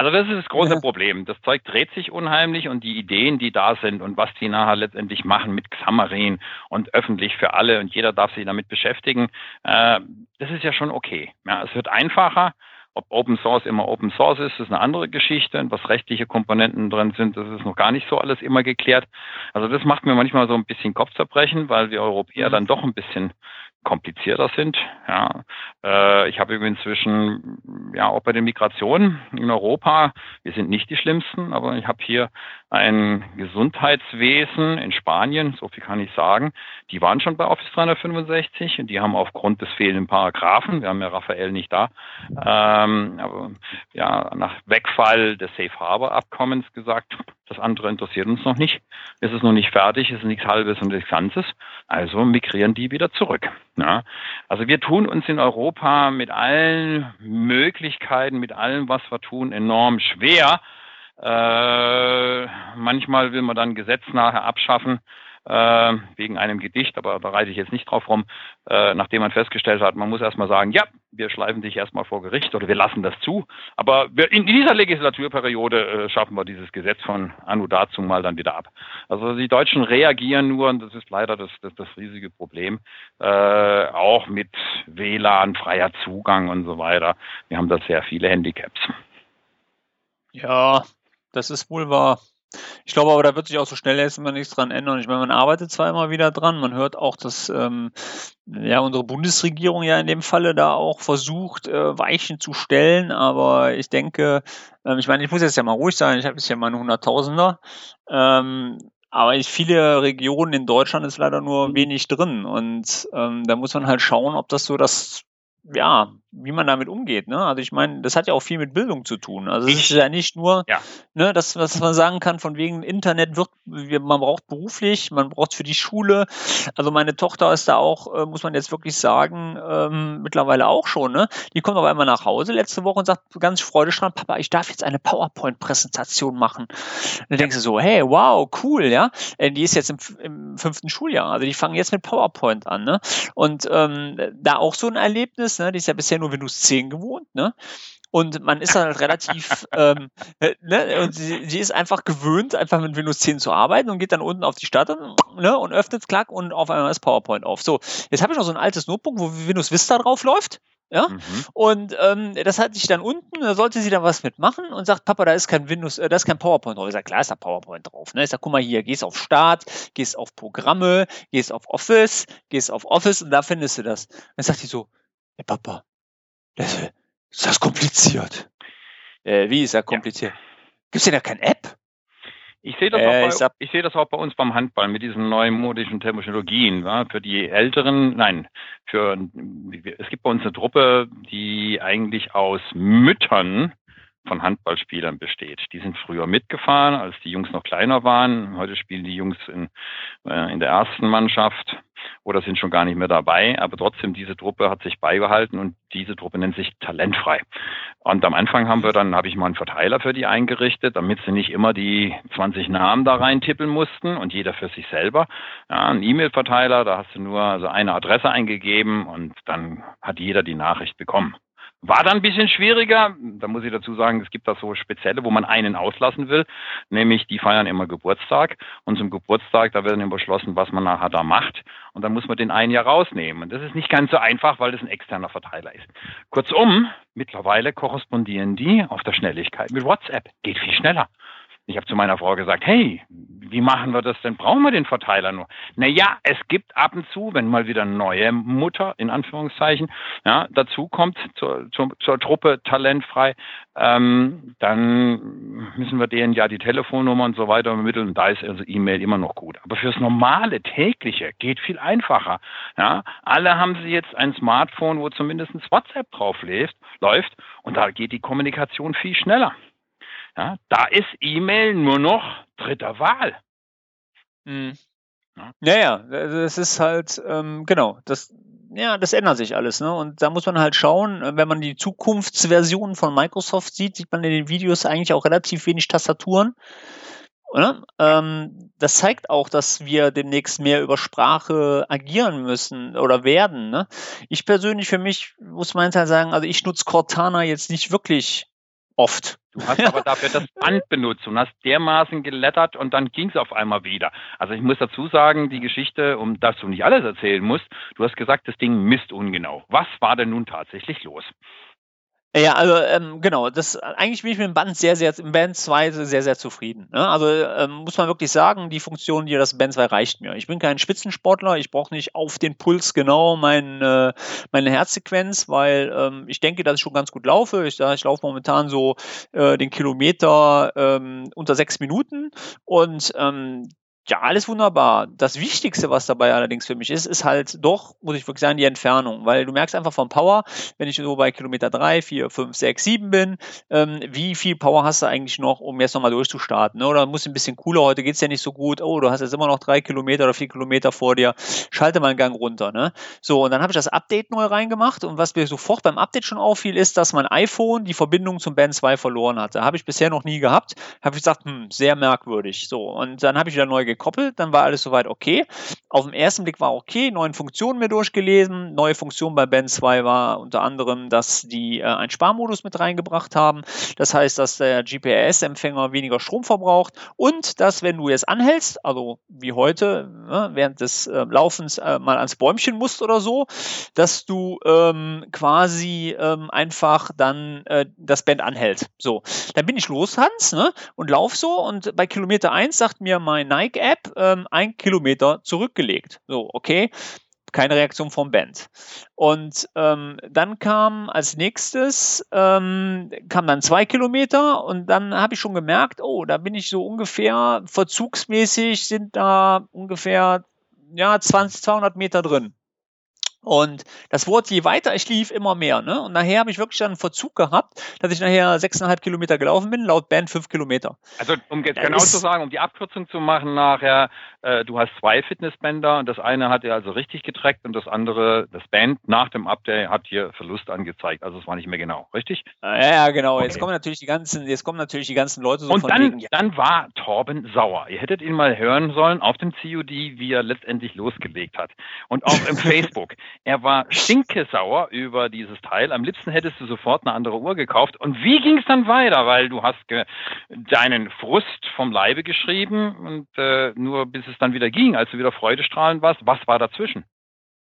Also das ist das große ja. Problem. Das Zeug dreht sich unheimlich und die Ideen, die da sind und was die nachher letztendlich machen mit Xamarin und öffentlich für alle und jeder darf sich damit beschäftigen, äh, das ist ja schon okay. Ja, es wird einfacher. Ob Open Source immer Open Source ist, ist eine andere Geschichte. Und was rechtliche Komponenten drin sind, das ist noch gar nicht so alles immer geklärt. Also das macht mir manchmal so ein bisschen Kopfzerbrechen, weil wir Europäer mhm. dann doch ein bisschen komplizierter sind. Ja, äh, ich habe inzwischen ja auch bei den Migrationen in Europa, wir sind nicht die schlimmsten, aber ich habe hier ein Gesundheitswesen in Spanien, so viel kann ich sagen. Die waren schon bei Office 365 und die haben aufgrund des fehlenden Paragraphen, wir haben ja Raphael nicht da, ähm, aber ja nach Wegfall des Safe Harbor Abkommens gesagt, das andere interessiert uns noch nicht. Es ist noch nicht fertig, es ist nichts Halbes und nichts Ganzes. Also migrieren die wieder zurück. Ja. Also wir tun uns in Europa mit allen Möglichkeiten, mit allem, was wir tun, enorm schwer. Äh, manchmal will man dann Gesetz nachher abschaffen, äh, wegen einem Gedicht, aber da reite ich jetzt nicht drauf rum, äh, nachdem man festgestellt hat, man muss erstmal sagen, ja, wir schleifen dich erstmal vor Gericht oder wir lassen das zu. Aber wir, in dieser Legislaturperiode äh, schaffen wir dieses Gesetz von Anno dazu mal dann wieder ab. Also die Deutschen reagieren nur, und das ist leider das, das, das riesige Problem, äh, auch mit WLAN, freier Zugang und so weiter. Wir haben da sehr viele Handicaps. Ja, das ist wohl wahr. Ich glaube aber, da wird sich auch so schnell erstmal nichts dran ändern. Ich meine, man arbeitet zwar immer wieder dran, man hört auch, dass ähm, ja unsere Bundesregierung ja in dem Falle da auch versucht, äh, Weichen zu stellen, aber ich denke, ähm, ich meine, ich muss jetzt ja mal ruhig sein, ich habe jetzt ja mal einen Hunderttausender. Ähm, aber ich, viele Regionen in Deutschland ist leider nur wenig drin und ähm, da muss man halt schauen, ob das so das ja, wie man damit umgeht. Ne? Also ich meine, das hat ja auch viel mit Bildung zu tun. Also es ist ja nicht nur, ja. ne, das, was man sagen kann, von wegen Internet wird, man braucht beruflich, man braucht für die Schule. Also meine Tochter ist da auch, äh, muss man jetzt wirklich sagen, ähm, mittlerweile auch schon. Ne? Die kommt auf einmal nach Hause letzte Woche und sagt ganz freudestrahlend, Papa, ich darf jetzt eine PowerPoint-Präsentation machen. Und dann denkst du so, hey, wow, cool, ja. Äh, die ist jetzt im, im fünften Schuljahr, also die fangen jetzt mit PowerPoint an. Ne? Und ähm, da auch so ein Erlebnis, ne? die ist ja bisher nur Windows 10 gewohnt, ne? Und man ist dann halt relativ, [laughs] ähm, äh, ne, und sie, sie, ist einfach gewöhnt, einfach mit Windows 10 zu arbeiten und geht dann unten auf die Starter ne, und öffnet klack und auf einmal ist PowerPoint auf. So, jetzt habe ich noch so ein altes Notebook, wo Windows Vista drauf läuft. ja. Mhm. Und ähm, das hatte ich dann unten, da sollte sie dann was mitmachen und sagt, Papa, da ist kein Windows, äh, da ist kein PowerPoint drauf. Ich sage, klar ist da PowerPoint drauf. Ne? Ich sage, guck mal hier, gehst auf Start, gehst auf Programme, gehst auf Office, gehst auf Office und da findest du das. Dann sagt die so, ja, Papa, das, ist das kompliziert? Äh, wie ist das kompliziert? Ja. Gibt's denn da keine App? Ich sehe das, äh, bei, ich seh das auch bei uns beim Handball mit diesen neuen modischen Technologien. Ja, für die Älteren, nein, für es gibt bei uns eine Truppe, die eigentlich aus Müttern von Handballspielern besteht. Die sind früher mitgefahren, als die Jungs noch kleiner waren. Heute spielen die Jungs in, äh, in der ersten Mannschaft oder sind schon gar nicht mehr dabei. Aber trotzdem, diese Truppe hat sich beibehalten und diese Truppe nennt sich talentfrei. Und am Anfang haben wir dann, habe ich mal einen Verteiler für die eingerichtet, damit sie nicht immer die 20 Namen da reintippeln mussten und jeder für sich selber. Ja, ein E-Mail-Verteiler, da hast du nur also eine Adresse eingegeben und dann hat jeder die Nachricht bekommen. War dann ein bisschen schwieriger. Da muss ich dazu sagen, es gibt da so spezielle, wo man einen auslassen will. Nämlich, die feiern immer Geburtstag. Und zum Geburtstag, da wird dann beschlossen, was man nachher da macht. Und dann muss man den einen ja rausnehmen. Und das ist nicht ganz so einfach, weil das ein externer Verteiler ist. Kurzum, mittlerweile korrespondieren die auf der Schnelligkeit mit WhatsApp. Geht viel schneller. Ich habe zu meiner Frau gesagt, hey, wie machen wir das denn? Brauchen wir den Verteiler nur? Naja, es gibt ab und zu, wenn mal wieder neue Mutter, in Anführungszeichen, ja, dazu kommt zur, zur, zur Truppe talentfrei, ähm, dann müssen wir denen ja die Telefonnummer und so weiter ermitteln. Da ist also E-Mail immer noch gut. Aber fürs normale, tägliche geht viel einfacher. Ja, alle haben sie jetzt ein Smartphone, wo zumindest WhatsApp drauf läuft, läuft und da geht die Kommunikation viel schneller. Ja, da ist E-Mail nur noch dritter Wahl. Mhm. Ja. ja, das ist halt, ähm, genau, das, ja, das ändert sich alles, ne? Und da muss man halt schauen, wenn man die Zukunftsversion von Microsoft sieht, sieht man in den Videos eigentlich auch relativ wenig Tastaturen. Ähm, das zeigt auch, dass wir demnächst mehr über Sprache agieren müssen oder werden. Ne? Ich persönlich für mich muss man halt sagen, also ich nutze Cortana jetzt nicht wirklich oft. Du hast aber dafür das [laughs] Band benutzt und hast dermaßen gelettert und dann ging es auf einmal wieder. Also ich muss dazu sagen, die Geschichte, um das du nicht alles erzählen musst, du hast gesagt, das Ding misst ungenau. Was war denn nun tatsächlich los? Ja, also ähm, genau, das eigentlich bin ich mit dem Band sehr, sehr, im Band 2 sehr, sehr zufrieden. Ne? Also ähm, muss man wirklich sagen, die Funktion hier, das Band 2 reicht mir. Ich bin kein Spitzensportler, ich brauche nicht auf den Puls genau mein, äh, meine Herzsequenz, weil ähm, ich denke, dass ich schon ganz gut laufe. Ich, ich laufe momentan so äh, den Kilometer ähm, unter sechs Minuten und ähm, ja, alles wunderbar. Das Wichtigste, was dabei allerdings für mich ist, ist halt doch, muss ich wirklich sagen, die Entfernung. Weil du merkst einfach vom Power, wenn ich so bei Kilometer 3, 4, 5, 6, 7 bin, ähm, wie viel Power hast du eigentlich noch, um jetzt nochmal durchzustarten? Ne? Oder muss ein bisschen cooler, heute geht's ja nicht so gut, oh, du hast jetzt immer noch drei Kilometer oder vier Kilometer vor dir, schalte mal einen Gang runter. Ne? So, und dann habe ich das Update neu reingemacht und was mir sofort beim Update schon auffiel, ist, dass mein iPhone die Verbindung zum Band 2 verloren hatte. Habe ich bisher noch nie gehabt. Habe ich gesagt, hm, sehr merkwürdig. So, und dann habe ich wieder neu gekoppelt, dann war alles soweit okay. Auf den ersten Blick war okay, neuen Funktionen mir durchgelesen. Neue Funktion bei Band 2 war unter anderem, dass die äh, einen Sparmodus mit reingebracht haben. Das heißt, dass der GPS-Empfänger weniger Strom verbraucht und dass, wenn du jetzt anhältst, also wie heute, ne, während des äh, Laufens äh, mal ans Bäumchen musst oder so, dass du ähm, quasi ähm, einfach dann äh, das Band anhält. So, dann bin ich los, Hans, ne, und lauf so und bei Kilometer 1 sagt mir mein Nike-App, ähm, ein Kilometer zurückgelegt. So, okay. Keine Reaktion vom Band. Und ähm, dann kam als nächstes, ähm, kam dann zwei Kilometer und dann habe ich schon gemerkt, oh, da bin ich so ungefähr, verzugsmäßig sind da ungefähr ja, 20, 200 Meter drin. Und das wurde, je weiter ich lief, immer mehr. Ne? Und nachher habe ich wirklich dann einen Verzug gehabt, dass ich nachher sechseinhalb Kilometer gelaufen bin, laut Band fünf Kilometer. Also um jetzt genau zu sagen, um die Abkürzung zu machen nachher, äh, du hast zwei Fitnessbänder und das eine hat er also richtig getrackt und das andere, das Band nach dem Update hat hier Verlust angezeigt. Also es war nicht mehr genau, richtig? Ja, ja genau. Okay. Jetzt kommen natürlich die ganzen, jetzt kommen natürlich die ganzen Leute so und von dann, wegen, ja. dann war Torben sauer. Ihr hättet ihn mal hören sollen auf dem COD, wie er letztendlich losgelegt hat. Und auch im [laughs] Facebook. Er war stinkesauer über dieses Teil. Am liebsten hättest du sofort eine andere Uhr gekauft. Und wie ging es dann weiter? Weil du hast deinen Frust vom Leibe geschrieben und äh, nur bis es dann wieder ging, als du wieder freudestrahlend warst. Was war dazwischen?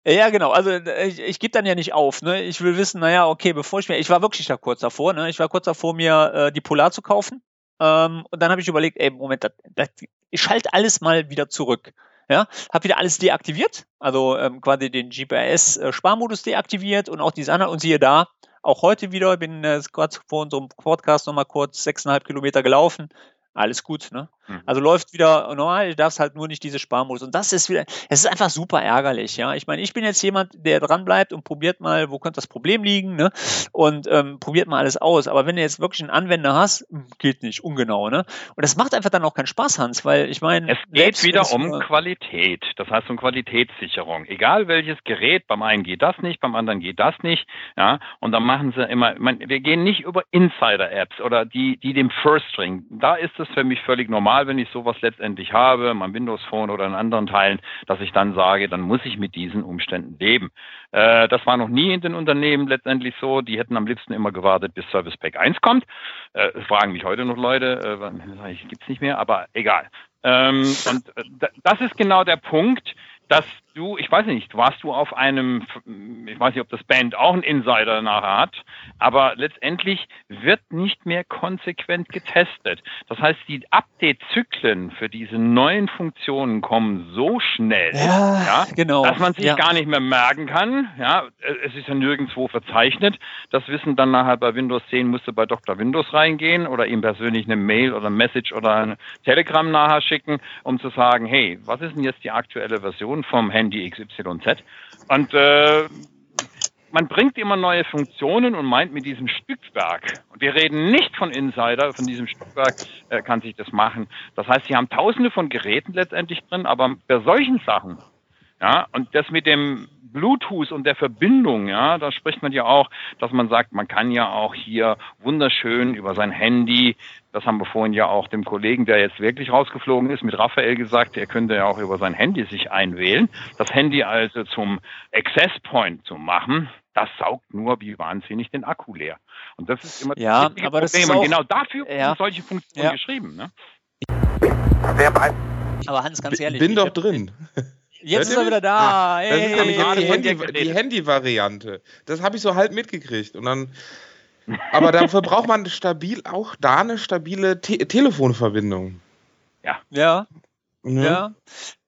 Ja, genau. Also ich, ich gebe dann ja nicht auf. Ne? Ich will wissen, naja, okay, bevor ich mir, ich war wirklich da kurz davor. Ne? Ich war kurz davor, mir äh, die Polar zu kaufen. Ähm, und dann habe ich überlegt, ey, Moment, das, das, ich schalte alles mal wieder zurück. Ja, habe wieder alles deaktiviert, also ähm, quasi den GPS-Sparmodus deaktiviert und auch die anderen. Und siehe da, auch heute wieder, bin äh, gerade vor unserem Podcast nochmal kurz sechseinhalb Kilometer gelaufen. Alles gut, ne? Mhm. Also läuft wieder normal, du darfst halt nur nicht diese Sparmodus. Und das ist wieder, es ist einfach super ärgerlich, ja. Ich meine, ich bin jetzt jemand, der dran bleibt und probiert mal, wo könnte das Problem liegen, ne? Und ähm, probiert mal alles aus. Aber wenn du jetzt wirklich einen Anwender hast, hm, geht nicht, ungenau, ne? Und das macht einfach dann auch keinen Spaß, Hans, weil ich meine. Es geht wieder um äh, Qualität. Das heißt um Qualitätssicherung. Egal welches Gerät, beim einen geht das nicht, beim anderen geht das nicht, ja. Und dann machen sie immer, man, wir gehen nicht über Insider-Apps oder die, die dem First String. Da ist es für mich völlig normal wenn ich sowas letztendlich habe, mein Windows Phone oder in anderen Teilen, dass ich dann sage, dann muss ich mit diesen Umständen leben. Äh, das war noch nie in den Unternehmen letztendlich so. Die hätten am liebsten immer gewartet, bis Service Pack 1 kommt. Äh, fragen mich heute noch Leute, äh, gibt's nicht mehr, aber egal. Ähm, und äh, das ist genau der Punkt, dass du, ich weiß nicht, warst du auf einem, ich weiß nicht, ob das Band auch einen Insider nachher hat, aber letztendlich wird nicht mehr konsequent getestet. Das heißt, die Update-Zyklen für diese neuen Funktionen kommen so schnell, ja, ja genau. dass man sich ja. gar nicht mehr merken kann. Ja, es ist ja nirgendwo verzeichnet. Das Wissen dann nachher bei Windows 10 musste bei Dr. Windows reingehen oder ihm persönlich eine Mail oder ein Message oder ein Telegram nachher schicken, um zu sagen, hey, was ist denn jetzt die aktuelle Version vom Handy? Handy XYZ. Und äh, man bringt immer neue Funktionen und meint mit diesem Stückwerk, und wir reden nicht von Insider, von diesem Stückwerk äh, kann sich das machen. Das heißt, sie haben tausende von Geräten letztendlich drin, aber bei solchen Sachen, ja, und das mit dem Bluetooth und der Verbindung, ja, da spricht man ja auch, dass man sagt, man kann ja auch hier wunderschön über sein Handy, das haben wir vorhin ja auch dem Kollegen, der jetzt wirklich rausgeflogen ist, mit Raphael gesagt, er könnte ja auch über sein Handy sich einwählen. Das Handy also zum Access Point zu machen, das saugt nur wie wahnsinnig den Akku leer. Und das ist immer ja, das aber Problem. Das ist auch, und genau dafür ja. sind solche Funktionen ja. geschrieben. Ne? Aber Hans, ganz ehrlich. Ich bin doch drin. Jetzt ist er wieder da. Ah, das ist nämlich jetzt die, Handy, die Handy-Variante. Das habe ich so halt mitgekriegt. Und dann, aber dafür braucht man stabil auch da eine stabile Te Telefonverbindung. Ja. Ja. Ja. ja.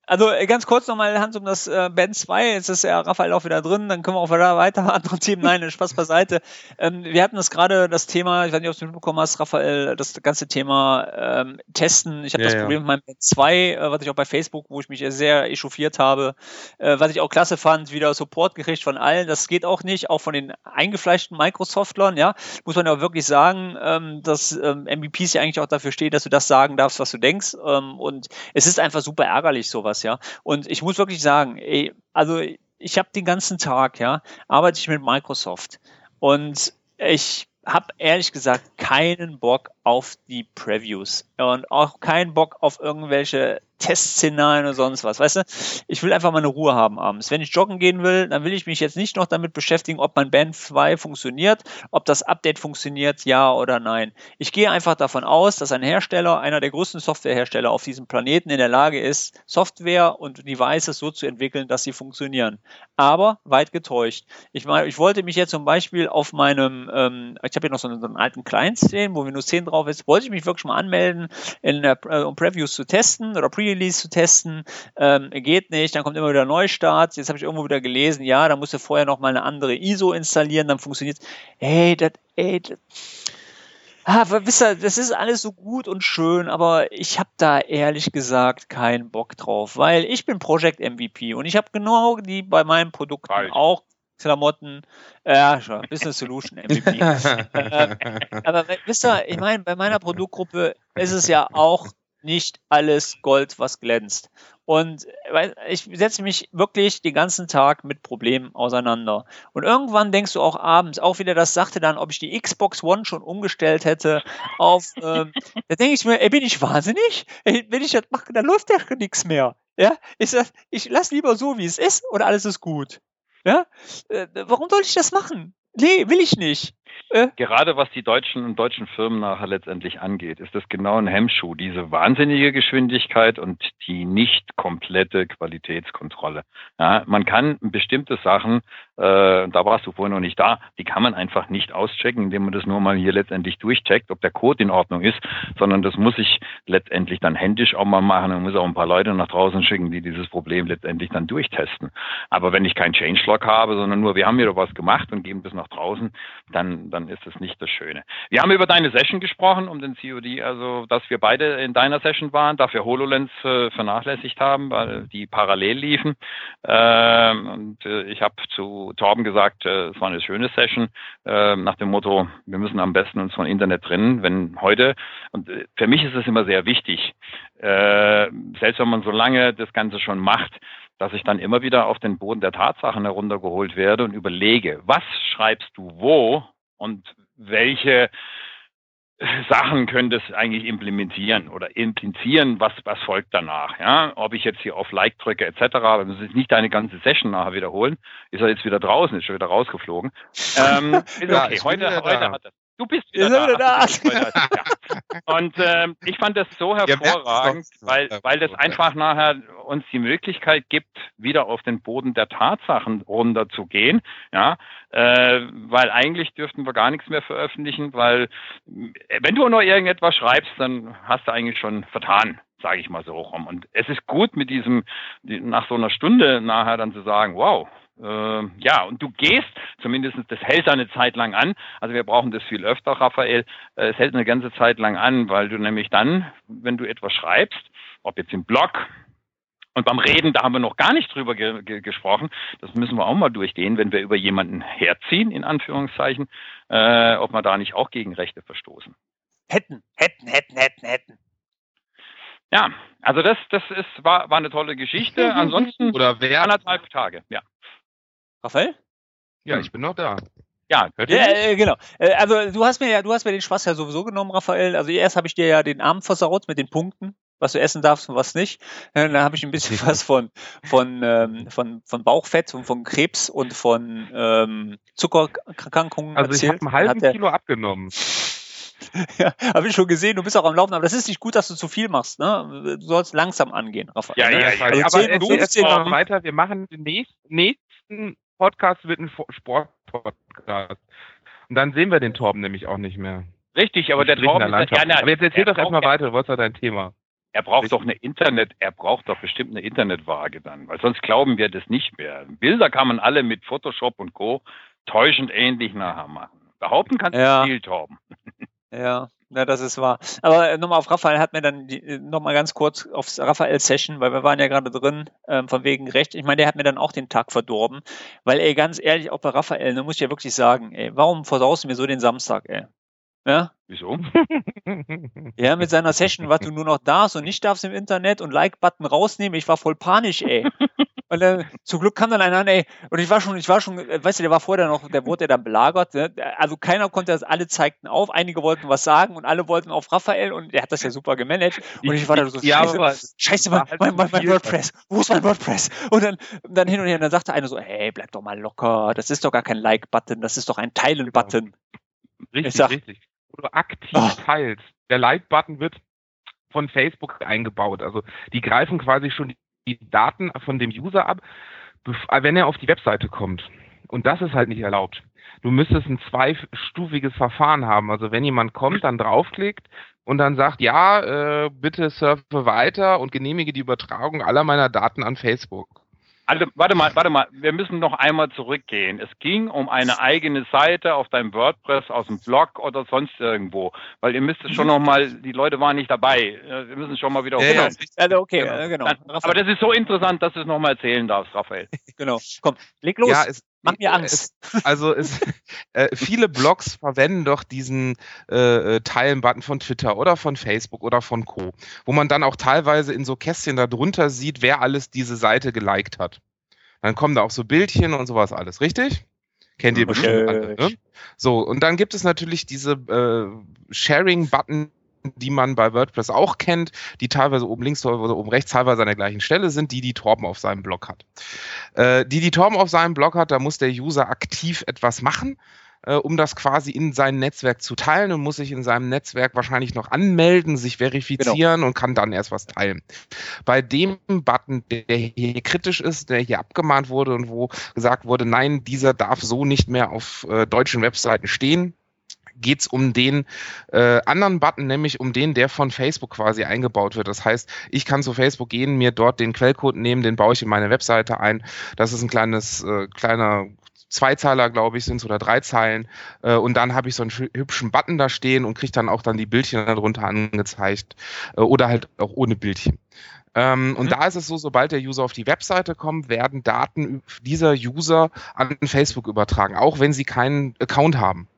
Also äh, ganz kurz nochmal, Hans, um das äh, Band 2, jetzt ist ja Raphael auch wieder drin, dann können wir auch wieder weiter andere Themen. Nein, Spaß beiseite. Ähm, wir hatten das gerade, das Thema, ich weiß nicht, ob du es mitbekommen hast, Raphael, das ganze Thema ähm, Testen. Ich habe ja, das Problem ja. mit meinem Band 2, äh, was ich auch bei Facebook, wo ich mich sehr echauffiert habe, äh, was ich auch klasse fand, wieder Support gekriegt von allen. Das geht auch nicht, auch von den eingefleischten Microsoftlern, ja. Muss man ja wirklich sagen, ähm, dass ähm, MVPs ja eigentlich auch dafür stehen, dass du das sagen darfst, was du denkst. Ähm, und es ist einfach super ärgerlich, sowas sowas, ja. Und ich muss wirklich sagen, ey, also ich habe den ganzen Tag, ja, arbeite ich mit Microsoft und ich habe ehrlich gesagt keinen Bock auf die Previews und auch keinen Bock auf irgendwelche Testszenarien oder sonst was. Weißt du, ich will einfach meine Ruhe haben abends. Wenn ich joggen gehen will, dann will ich mich jetzt nicht noch damit beschäftigen, ob mein Band 2 funktioniert, ob das Update funktioniert, ja oder nein. Ich gehe einfach davon aus, dass ein Hersteller, einer der größten Softwarehersteller auf diesem Planeten in der Lage ist, Software und Devices so zu entwickeln, dass sie funktionieren. Aber weit getäuscht. Ich meine, ich wollte mich jetzt zum Beispiel auf meinem, ähm, ich habe hier noch so einen, so einen alten Client stehen, wo Windows 10 drauf ist, wollte ich mich wirklich mal anmelden, in, äh, um Previews zu testen oder Pre Pre-Release zu testen, ähm, geht nicht, dann kommt immer wieder Neustart. Jetzt habe ich irgendwo wieder gelesen, ja, da musst du vorher noch mal eine andere ISO installieren, dann funktioniert Hey, das, ey, das, ah, wisst ihr, das ist alles so gut und schön, aber ich habe da ehrlich gesagt keinen Bock drauf, weil ich bin Project MVP und ich habe genau die bei meinen Produkten Falsch. auch Klamotten, äh, schon, Business Solution MVP. [laughs] äh, aber wisst ihr, ich meine, bei meiner Produktgruppe ist es ja auch nicht alles Gold, was glänzt. Und ich setze mich wirklich den ganzen Tag mit Problemen auseinander. Und irgendwann denkst du auch abends, auch wieder das sagte dann, ob ich die Xbox One schon umgestellt hätte auf, [laughs] ähm, da denke ich mir, ey, bin ich wahnsinnig? Ey, wenn ich das mache, dann läuft ja nichts mehr. Ja, ich ich lass lieber so, wie es ist, oder alles ist gut. Ja, äh, warum soll ich das machen? Nee, will ich nicht. Äh? Gerade was die deutschen und deutschen Firmen nachher letztendlich angeht, ist das genau ein Hemmschuh, diese wahnsinnige Geschwindigkeit und die nicht komplette Qualitätskontrolle. Ja, man kann bestimmte Sachen, äh, da warst du vorhin noch nicht da, die kann man einfach nicht auschecken, indem man das nur mal hier letztendlich durchcheckt, ob der Code in Ordnung ist, sondern das muss ich letztendlich dann händisch auch mal machen und muss auch ein paar Leute nach draußen schicken, die dieses Problem letztendlich dann durchtesten. Aber wenn ich keinen Changelog habe, sondern nur wir haben hier was gemacht und geben das nach draußen, dann, dann ist es nicht das Schöne. Wir haben über deine Session gesprochen, um den COD, also dass wir beide in deiner Session waren, dafür HoloLens äh, vernachlässigt haben, weil die parallel liefen. Ähm, und äh, ich habe zu Torben gesagt, äh, es war eine schöne Session, äh, nach dem Motto, wir müssen am besten uns von Internet trennen, wenn heute, und äh, für mich ist es immer sehr wichtig, äh, selbst wenn man so lange das Ganze schon macht, dass ich dann immer wieder auf den Boden der Tatsachen heruntergeholt werde und überlege, was schreibst du wo und welche Sachen können das eigentlich implementieren oder implizieren, was, was folgt danach. Ja? Ob ich jetzt hier auf Like drücke etc., aber das ist nicht deine ganze Session nachher wiederholen, ist er jetzt wieder draußen, ist schon wieder rausgeflogen. [laughs] Ähm, ist okay, ja, heute, heute hat er. Du bist wieder da. Wieder da. Und ähm, ich fand das so hervorragend, weil, weil das einfach nachher uns die Möglichkeit gibt, wieder auf den Boden der Tatsachen runterzugehen. Ja, äh, weil eigentlich dürften wir gar nichts mehr veröffentlichen, weil wenn du nur irgendetwas schreibst, dann hast du eigentlich schon vertan sage ich mal so rum. Und es ist gut mit diesem, nach so einer Stunde nachher dann zu sagen, wow, äh, ja, und du gehst, zumindest das hält eine Zeit lang an. Also wir brauchen das viel öfter, Raphael. Äh, es hält eine ganze Zeit lang an, weil du nämlich dann, wenn du etwas schreibst, ob jetzt im Blog, und beim Reden, da haben wir noch gar nicht drüber ge ge gesprochen. Das müssen wir auch mal durchgehen, wenn wir über jemanden herziehen, in Anführungszeichen, äh, ob wir da nicht auch gegen Rechte verstoßen. Hätten, hätten, hätten, hätten, hätten. Ja, also das, das ist, war, war eine tolle Geschichte. [laughs] Ansonsten Oder wer? anderthalb Tage, ja. Raphael? Ja, hm. ich bin noch da. Ja, ja äh, genau. Äh, also du hast mir ja, du hast mir den Spaß ja sowieso genommen, Raphael. Also erst habe ich dir ja den Abend versaut mit den Punkten, was du essen darfst und was nicht. Äh, dann habe ich ein bisschen [laughs] was von von ähm, von von Bauchfett und von Krebs und von ähm, Zuckerkrankungen also erzählt. Also ich habe einen halben Kilo abgenommen. [laughs] Ja, habe ich schon gesehen, du bist auch am Laufen, aber das ist nicht gut, dass du zu viel machst, ne? Du sollst langsam angehen, Raphael. Ja, ja, ja. Also aber 10, 15 weiter, wir machen den nächsten Podcast wird ein Sportpodcast. Und dann sehen wir den Torben nämlich auch nicht mehr. Richtig, aber der Torben ist, ja, na, Aber jetzt erzähl doch erstmal weiter, was ist dein Thema? Er braucht Richtig. doch eine Internet, er braucht doch bestimmt eine Internetwaage dann, weil sonst glauben wir das nicht mehr. Bilder kann man alle mit Photoshop und Co. täuschend ähnlich nachher machen. Behaupten kannst ja. du viel, Torben. Ja, ja, das ist wahr. Aber äh, nochmal auf Raphael hat mir dann äh, nochmal ganz kurz aufs Raphael-Session, weil wir waren ja gerade drin, ähm, von wegen Recht. Ich meine, der hat mir dann auch den Tag verdorben, weil ey, ganz ehrlich, auch bei Raphael, da muss ich ja wirklich sagen, ey, warum versaust du mir so den Samstag, ey? Ja? Wieso? [laughs] ja, mit seiner Session, was du nur noch darfst und nicht darfst im Internet und Like-Button rausnehmen. Ich war voll panisch, ey. Und dann, zum Glück kam dann einer an, ey, und ich war schon, ich war schon, äh, weißt du, der war vorher noch, der wurde ja dann belagert, ne? Also keiner konnte das, alle zeigten auf, einige wollten was sagen und alle wollten auf Raphael und der hat das ja super gemanagt. Und ich war da so, ja, scheiße, scheiße, mein, mein, mein, mein WordPress, wo ist mein WordPress? Und dann, dann hin und her, und dann sagte einer so, hey, bleib doch mal locker, das ist doch gar kein Like-Button, das ist doch ein Teilen-Button. Richtig, sag, richtig. Wo du aktiv oh. teilst. Der Like-Button wird von Facebook eingebaut. Also die greifen quasi schon die Daten von dem User ab, wenn er auf die Webseite kommt. Und das ist halt nicht erlaubt. Du müsstest ein zweistufiges Verfahren haben. Also wenn jemand kommt, dann draufklickt und dann sagt, ja, äh, bitte surfe weiter und genehmige die Übertragung aller meiner Daten an Facebook. Also, warte mal, warte mal, wir müssen noch einmal zurückgehen. Es ging um eine eigene Seite auf deinem WordPress aus dem Blog oder sonst irgendwo, weil ihr müsst es schon noch mal, die Leute waren nicht dabei. Wir müssen schon mal wieder. Ja, ja, also okay, genau. genau. Dann, aber das ist so interessant, dass du es noch mal erzählen darfst, Raphael. [laughs] Genau. Komm, leg los. Ja, es, Mach mir Angst. Es, [laughs] also es, äh, viele Blogs verwenden doch diesen äh, äh, Teilen-Button von Twitter oder von Facebook oder von Co., wo man dann auch teilweise in so Kästchen darunter sieht, wer alles diese Seite geliked hat. Dann kommen da auch so Bildchen und sowas alles, richtig? Kennt ihr bestimmt alle. Ne? So, und dann gibt es natürlich diese äh, Sharing-Button, die man bei WordPress auch kennt, die teilweise oben links oder oben rechts teilweise an der gleichen Stelle sind, die die Torben auf seinem Blog hat. Äh, die die Torben auf seinem Blog hat, da muss der User aktiv etwas machen. äh, um das quasi in sein Netzwerk zu teilen und muss sich in seinem Netzwerk wahrscheinlich noch anmelden, sich verifizieren genau. und kann dann erst was teilen. Bei dem Button, der hier kritisch ist, der hier abgemahnt wurde und wo gesagt wurde, nein, dieser darf so nicht mehr auf äh, deutschen Webseiten stehen, geht es um den äh, anderen Button, nämlich um den, der von Facebook quasi eingebaut wird. Das heißt, ich kann zu Facebook gehen, mir dort den Quellcode nehmen, den baue ich in meine Webseite ein. Das ist ein kleines, äh, kleiner Zweizeiler, glaube ich, sind oder drei Zeilen. Äh, und dann habe ich so einen hübschen Button da stehen und kriege dann auch dann die Bildchen darunter angezeigt. Äh, oder halt auch ohne Bildchen. Ähm, mhm. Und da ist es so, sobald der User auf die Webseite kommt, werden Daten dieser User an Facebook übertragen, auch wenn sie keinen Account haben.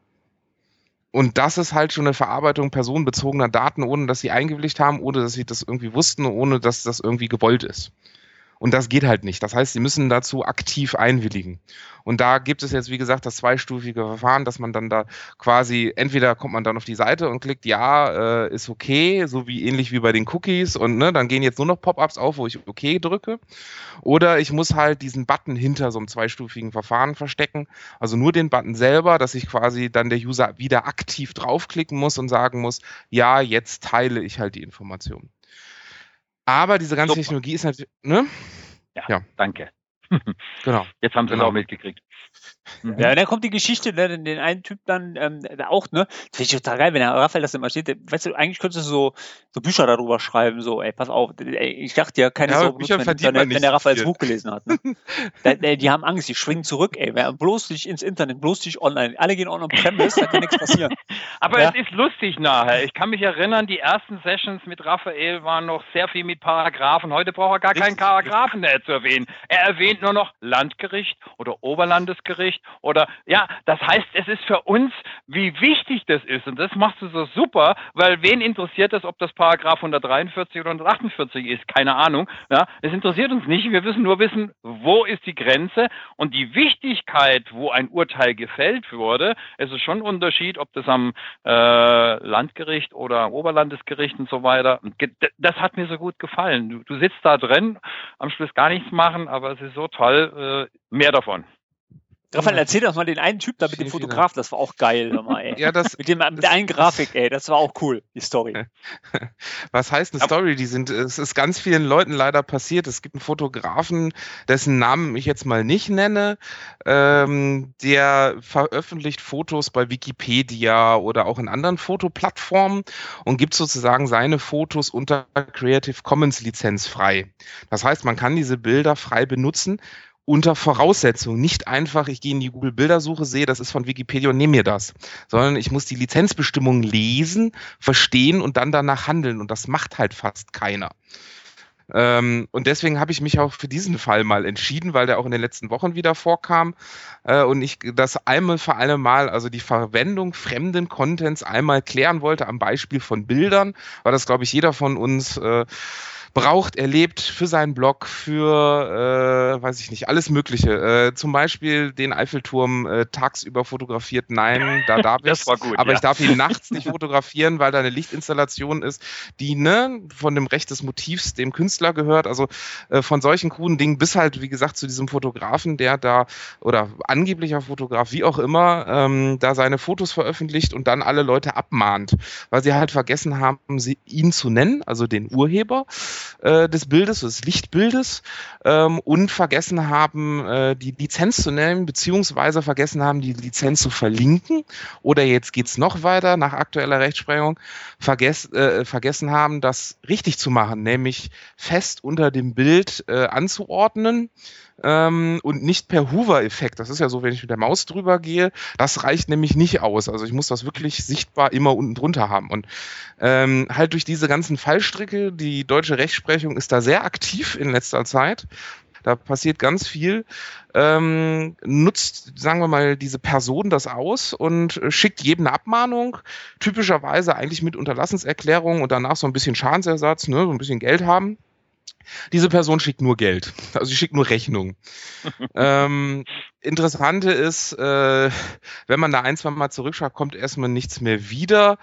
Und das ist halt schon eine Verarbeitung personenbezogener Daten, ohne dass sie eingewilligt haben, ohne dass sie das irgendwie wussten, ohne dass das irgendwie gewollt ist. Und das geht halt nicht. Das heißt, sie müssen dazu aktiv einwilligen. Und da gibt es jetzt, wie gesagt, das zweistufige Verfahren, dass man dann da quasi, entweder kommt man dann auf die Seite und klickt, ja, äh, ist okay, so wie ähnlich wie bei den Cookies und ne, dann gehen jetzt nur noch Pop-ups auf, wo ich okay drücke. Oder ich muss halt diesen Button hinter so einem zweistufigen Verfahren verstecken. Also nur den Button selber, dass ich quasi dann der User wieder aktiv draufklicken muss und sagen muss, ja, jetzt teile ich halt die Information. Aber diese ganze Super. Technologie ist natürlich, ne? Ja, ja. danke. genau. Jetzt haben sie genau. es auch mitgekriegt. Mhm. Ja, und dann kommt die Geschichte, ne, den, einen Typ dann ähm, auch, ne? Das finde ich total geil, wenn der Raphael das immer steht. Weißt du, eigentlich könntest du so, so Bücher darüber schreiben, so, ey, pass auf, ey, ich dachte ja, keine ja, Sorge, wenn, wenn, wenn der Raphael das Buch gelesen hat. Ne? [laughs] da, die haben Angst, die springen zurück, ey, bloß nicht ins Internet, bloß nicht online. Alle gehen on premise da kann nichts passieren. [laughs] Aber ja? es ist lustig nachher. Ich kann mich erinnern, die ersten Sessions mit Raphael waren noch sehr viel mit Paragraphen. Heute braucht er gar keinen Paragraphen mehr zu erwähnen. Er erwähnt nur noch Landgericht oder Oberlandesgericht oder ja, das heißt, es ist für uns, wie wichtig das ist. Und das machst du so super, weil wen interessiert das, ob das Paragraph 143 oder 148 ist? Keine Ahnung. Ja, es interessiert uns nicht. Wir müssen nur wissen, wo ist die Grenze und die Wichtigkeit, wo ein Urteil gefällt wurde. Es ist schon ein Unterschied, ob das am äh, Landgericht oder Oberlandesgericht und so weiter. Das hat mir so gut gefallen. Du, du sitzt da drin, am Schluss gar nichts machen, aber es ist so toll. Äh, mehr davon. Raphael, erzähl doch mal den einen Typ da mit dem Fotograf, das war auch geil. Mal, ey. [laughs] ja, das, mit, dem, mit der einen Grafik, ey, das war auch cool, die Story. [laughs] Was heißt eine Story? Die sind, es ist ganz vielen Leuten leider passiert. Es gibt einen Fotografen, dessen Namen ich jetzt mal nicht nenne, ähm, der veröffentlicht Fotos bei Wikipedia oder auch in anderen Fotoplattformen und gibt sozusagen seine Fotos unter Creative Commons Lizenz frei. Das heißt, man kann diese Bilder frei benutzen unter Voraussetzung. Nicht einfach, ich gehe in die Google-Bildersuche, sehe, das ist von Wikipedia und nehme mir das. Sondern ich muss die Lizenzbestimmungen lesen, verstehen und dann danach handeln. Und das macht halt fast keiner. Ähm, und deswegen habe ich mich auch für diesen Fall mal entschieden, weil der auch in den letzten Wochen wieder vorkam. Äh, und ich das einmal für alle Mal, also die Verwendung fremden Contents einmal klären wollte am Beispiel von Bildern, weil das, glaube ich, jeder von uns äh, braucht, erlebt für seinen Blog, für, äh, weiß ich nicht, alles Mögliche. Äh, zum Beispiel den Eiffelturm äh, tagsüber fotografiert. Nein, da darf [laughs] ich. Gut, aber ja. ich darf ihn nachts nicht [laughs] fotografieren, weil da eine Lichtinstallation ist, die ne, von dem Recht des Motivs dem Künstler gehört. Also äh, von solchen kruden Dingen bis halt, wie gesagt, zu diesem Fotografen, der da oder angeblicher Fotograf, wie auch immer, ähm, da seine Fotos veröffentlicht und dann alle Leute abmahnt, weil sie halt vergessen haben, sie, ihn zu nennen, also den Urheber äh, des Bildes, des Lichtbildes ähm, und vergessen haben, äh, die Lizenz zu nehmen, beziehungsweise vergessen haben, die Lizenz zu verlinken. Oder jetzt geht's noch weiter nach aktueller Rechtsprechung, vergess, äh, vergessen haben, das richtig zu machen, nämlich fest unter dem Bild äh, anzuordnen ähm, und nicht per Hoover-Effekt. Das ist ja so, wenn ich mit der Maus drüber gehe. Das reicht nämlich nicht aus. Also ich muss das wirklich sichtbar immer unten drunter haben. Und ähm, halt durch diese ganzen Fallstricke, die deutsche Rechtsprechung ist da sehr aktiv in letzter Zeit. Da passiert ganz viel. Ähm, nutzt, sagen wir mal, diese Person das aus und schickt jedem eine Abmahnung, typischerweise eigentlich mit Unterlassenserklärung und danach so ein bisschen Schadensersatz, ne, so ein bisschen Geld haben. Diese Person schickt nur Geld. Also sie schickt nur Rechnung. [laughs] ähm, Interessante ist, äh, wenn man da ein, zwei Mal zurückschaut, kommt erstmal nichts mehr wieder,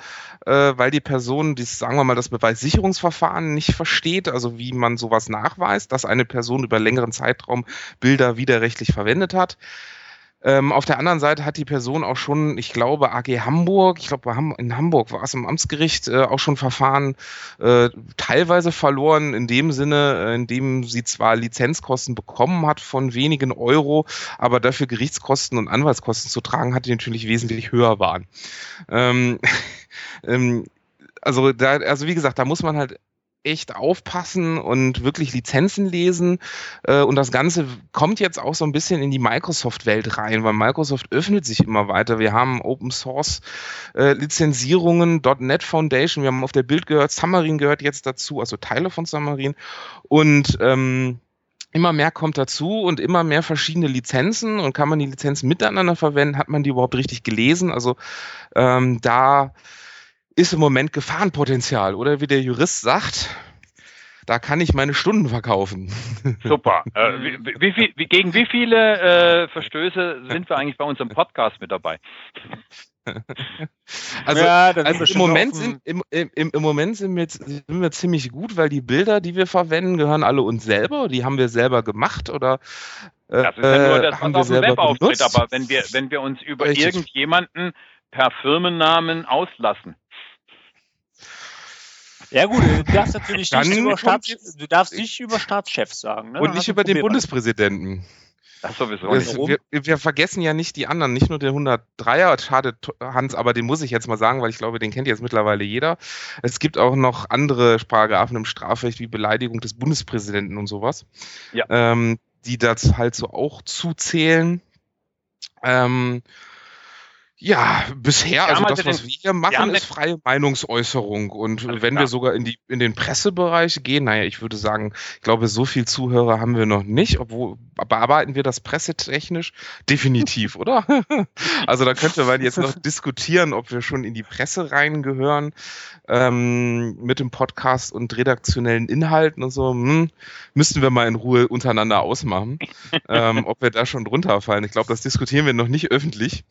äh, weil die Person, dies, sagen wir mal, das Beweissicherungsverfahren nicht versteht, also wie man sowas nachweist, dass eine Person über längeren Zeitraum Bilder widerrechtlich verwendet hat. Ähm, auf der anderen Seite hat die Person auch schon, ich glaube, AG Hamburg, ich glaube, in Hamburg war es im Amtsgericht äh, auch schon Verfahren äh, teilweise verloren, in dem Sinne, äh, in dem sie zwar Lizenzkosten bekommen hat von wenigen Euro, aber dafür Gerichtskosten und Anwaltskosten zu tragen hat, die natürlich wesentlich höher waren. Ähm, [laughs] ähm, also da, also wie gesagt, da muss man halt echt aufpassen und wirklich Lizenzen lesen. Äh, und das Ganze kommt jetzt auch so ein bisschen in die Microsoft-Welt rein, weil Microsoft öffnet sich immer weiter. Wir haben Open Source äh, Lizenzierungen, .NET Foundation, wir haben auf der Bild gehört, Xamarin gehört jetzt dazu, also Teile von Xamarin. Und ähm, immer mehr kommt dazu und immer mehr verschiedene Lizenzen und kann man die Lizenzen miteinander verwenden? Hat man die überhaupt richtig gelesen? Also ähm, da ist im Moment Gefahrenpotenzial. Oder wie der Jurist sagt, da kann ich meine Stunden verkaufen. [laughs] Super. Äh, wie, wie, wie, gegen wie viele äh, Verstöße sind wir eigentlich bei unserem Podcast mit dabei? [laughs] Also, ja, also im, Moment sind, im, im, im, Moment sind wir, sind wir ziemlich gut, weil die Bilder, die wir verwenden, gehören alle uns selber. Die haben wir selber gemacht oder äh, das ist ja nur das, was auf dem Web auftritt. Aber wenn wir, wenn wir uns über Richtig. irgendjemanden per Firmennamen auslassen, ja gut, du darfst natürlich nicht über, Staats, du darfst nicht über Staatschefs sagen. Ne? Und nicht über den Bundespräsidenten. Das sowieso nicht. Wir, wir, vergessen ja nicht die anderen, nicht nur den 103er, schade Hans, aber den muss ich jetzt mal sagen, weil ich glaube, den kennt jetzt mittlerweile jeder. Es gibt auch noch andere Paragraphen im Strafrecht wie Beleidigung des Bundespräsidenten und sowas, ja. ähm, die das halt so auch zuzählen. Ähm, ja, bisher, also das, was wir hier machen, ist freie Meinungsäußerung. Und wenn wir sogar in, die, in den Pressebereich gehen, naja, ich würde sagen, ich glaube, so viel Zuhörer haben wir noch nicht, obwohl bearbeiten wir das pressetechnisch? Definitiv, oder? [laughs] also da könnte man jetzt noch diskutieren, ob wir schon in die Presse reingehören ähm, mit dem Podcast und redaktionellen Inhalten und so. Hm, müssten wir mal in Ruhe untereinander ausmachen, [laughs] ähm, ob wir da schon drunter fallen. Ich glaube, das diskutieren wir noch nicht öffentlich.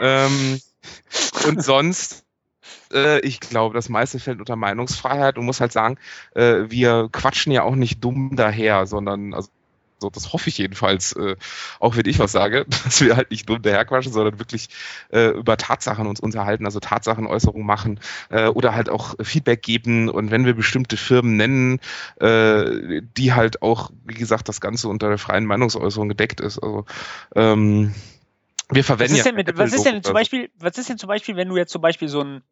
Ähm, und sonst äh, ich glaube, das meiste fällt unter Meinungsfreiheit und muss halt sagen, äh, wir quatschen ja auch nicht dumm daher, sondern also so, das hoffe ich jedenfalls, äh, auch wenn ich was sage, [laughs] dass wir halt nicht dumm daherquatschen, sondern wirklich äh, über Tatsachen uns unterhalten, also Tatsachenäußerungen machen äh, oder halt auch Feedback geben und wenn wir bestimmte Firmen nennen, äh, die halt auch, wie gesagt, das Ganze unter der freien Meinungsäußerung gedeckt ist. Also ähm, wir verwenden was ist denn mit, was ist denn zum Beispiel, was ist denn zum Beispiel, wenn du jetzt zum Beispiel so ein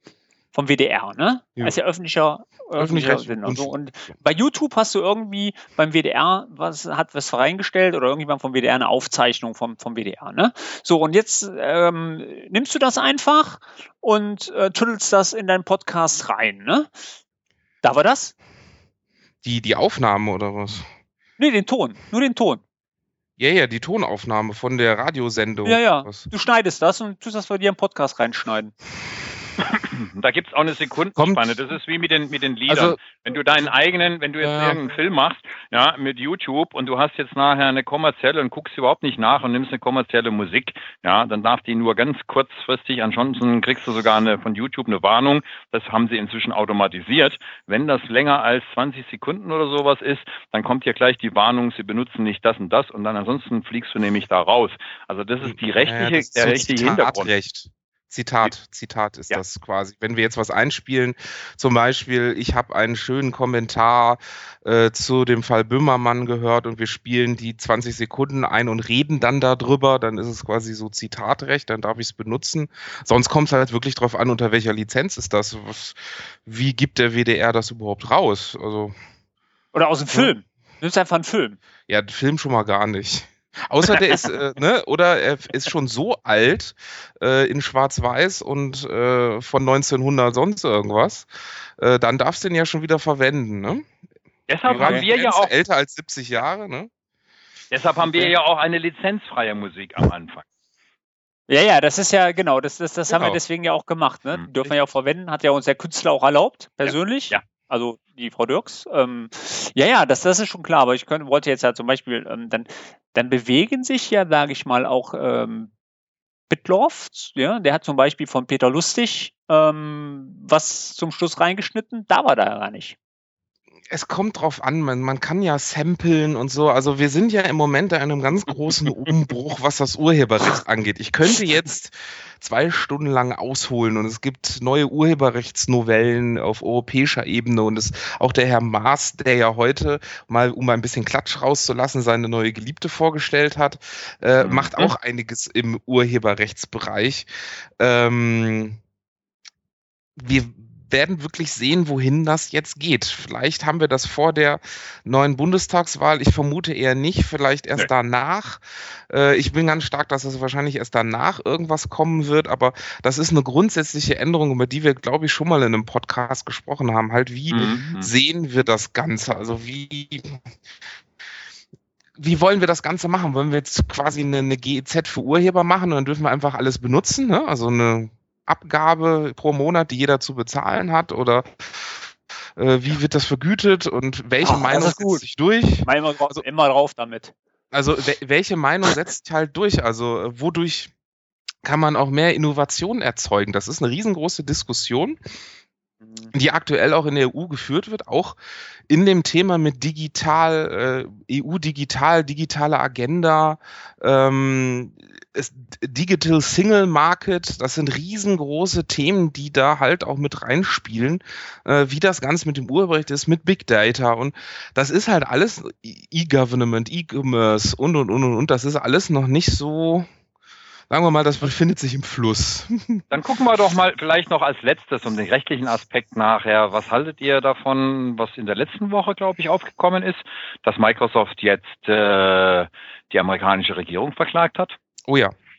vom WDR, ne? Ja. Als ja öffentlicher, öffentlicher Sender. So. Und bei YouTube hast du irgendwie beim WDR was hat was reingestellt oder irgendjemand vom WDR eine Aufzeichnung vom, vom WDR, ne? So, und jetzt ähm, nimmst du das einfach und äh, tüttelst das in deinen Podcast rein, ne? Darf er das? Die, die Aufnahme oder was? Nee, den Ton. Nur den Ton. Ja, ja, die Tonaufnahme von der Radiosendung. Ja, ja. Du schneidest das und tust das bei dir im Podcast reinschneiden. Da gibt es auch eine Sekundenspanne. Das ist wie mit den, mit den Liedern. Also, wenn du deinen eigenen, wenn du jetzt ja. irgendeinen Film machst, ja, mit YouTube und du hast jetzt nachher eine kommerzielle und guckst überhaupt nicht nach und nimmst eine kommerzielle Musik, ja, dann darf die nur ganz kurzfristig, ansonsten kriegst du sogar eine, von YouTube eine Warnung. Das haben sie inzwischen automatisiert. Wenn das länger als 20 Sekunden oder sowas ist, dann kommt hier gleich die Warnung, sie benutzen nicht das und das und dann ansonsten fliegst du nämlich da raus. Also das ist die rechtliche, ja, der rechtliche Hintergrund. Recht. Zitat, Zitat ist ja. das quasi. Wenn wir jetzt was einspielen, zum Beispiel, ich habe einen schönen Kommentar äh, zu dem Fall Böhmermann gehört und wir spielen die 20 Sekunden ein und reden dann darüber, dann ist es quasi so Zitatrecht, dann darf ich es benutzen. Sonst kommt es halt wirklich drauf an, unter welcher Lizenz ist das. Was, wie gibt der WDR das überhaupt raus? Also, Oder aus dem Film. Ja. Nimmst einfach einen Film. Ja, Film schon mal gar nicht. Außer der ist, äh, ne, oder er ist schon so alt äh, in Schwarz-Weiß und äh, von 1900 sonst irgendwas, äh, dann darfst du den ja schon wieder verwenden, ne? Deshalb Die haben wir ja auch älter als 70 Jahre, ne? Deshalb haben wir ja auch eine lizenzfreie Musik am Anfang. Ja, ja, das ist ja genau, das, das, das genau. haben wir genau. deswegen ja auch gemacht. Ne? Mhm. Dürfen wir ja auch verwenden, hat ja uns der Künstler auch erlaubt, persönlich. Ja. ja also die Frau Dirks. Ähm, ja, ja, das, das ist schon klar, aber ich könnte, wollte jetzt ja zum Beispiel, ähm, dann, dann bewegen sich ja, sage ich mal, auch ähm, Bitloft, ja, der hat zum Beispiel von Peter Lustig ähm, was zum Schluss reingeschnitten, da war da gar nicht. Es kommt drauf an, man, man kann ja samplen und so. Also wir sind ja im Moment in einem ganz großen Umbruch, was das Urheberrecht angeht. Ich könnte jetzt zwei Stunden lang ausholen und es gibt neue Urheberrechtsnovellen auf europäischer Ebene und es auch der Herr Maas, der ja heute mal, um ein bisschen Klatsch rauszulassen, seine neue Geliebte vorgestellt hat, äh, mhm. macht auch einiges im Urheberrechtsbereich. Ähm, wir werden wirklich sehen, wohin das jetzt geht. Vielleicht haben wir das vor der neuen Bundestagswahl. Ich vermute eher nicht. Vielleicht erst nee. danach. Äh, ich bin ganz stark, dass es wahrscheinlich erst danach irgendwas kommen wird. Aber das ist eine grundsätzliche Änderung, über die wir, glaube ich, schon mal in einem Podcast gesprochen haben. Halt, wie mhm. sehen wir das Ganze? Also wie wie wollen wir das Ganze machen? Wollen wir jetzt quasi eine, eine GEZ für Urheber machen und dann dürfen wir einfach alles benutzen? Ne? Also eine Abgabe pro Monat, die jeder zu bezahlen hat? Oder äh, wie wird das vergütet und welche Ach, Meinung setzt sich durch? Immer, also, immer drauf damit. Also welche Meinung setzt sich halt durch? Also wodurch kann man auch mehr Innovation erzeugen? Das ist eine riesengroße Diskussion. Die aktuell auch in der EU geführt wird, auch in dem Thema mit digital, äh, EU-digital, digitale Agenda, ähm, Digital Single Market, das sind riesengroße Themen, die da halt auch mit reinspielen, äh, wie das Ganze mit dem Urheberrecht ist, mit Big Data und das ist halt alles E-Government, E-Commerce und und und und das ist alles noch nicht so sagen wir mal, das befindet sich im Fluss. [laughs] Dann gucken wir doch mal vielleicht noch als letztes um den rechtlichen Aspekt nachher. Was haltet ihr davon, was in der letzten Woche, glaube ich, aufgekommen ist, dass Microsoft jetzt äh, die amerikanische Regierung verklagt hat? Oh ja. ja.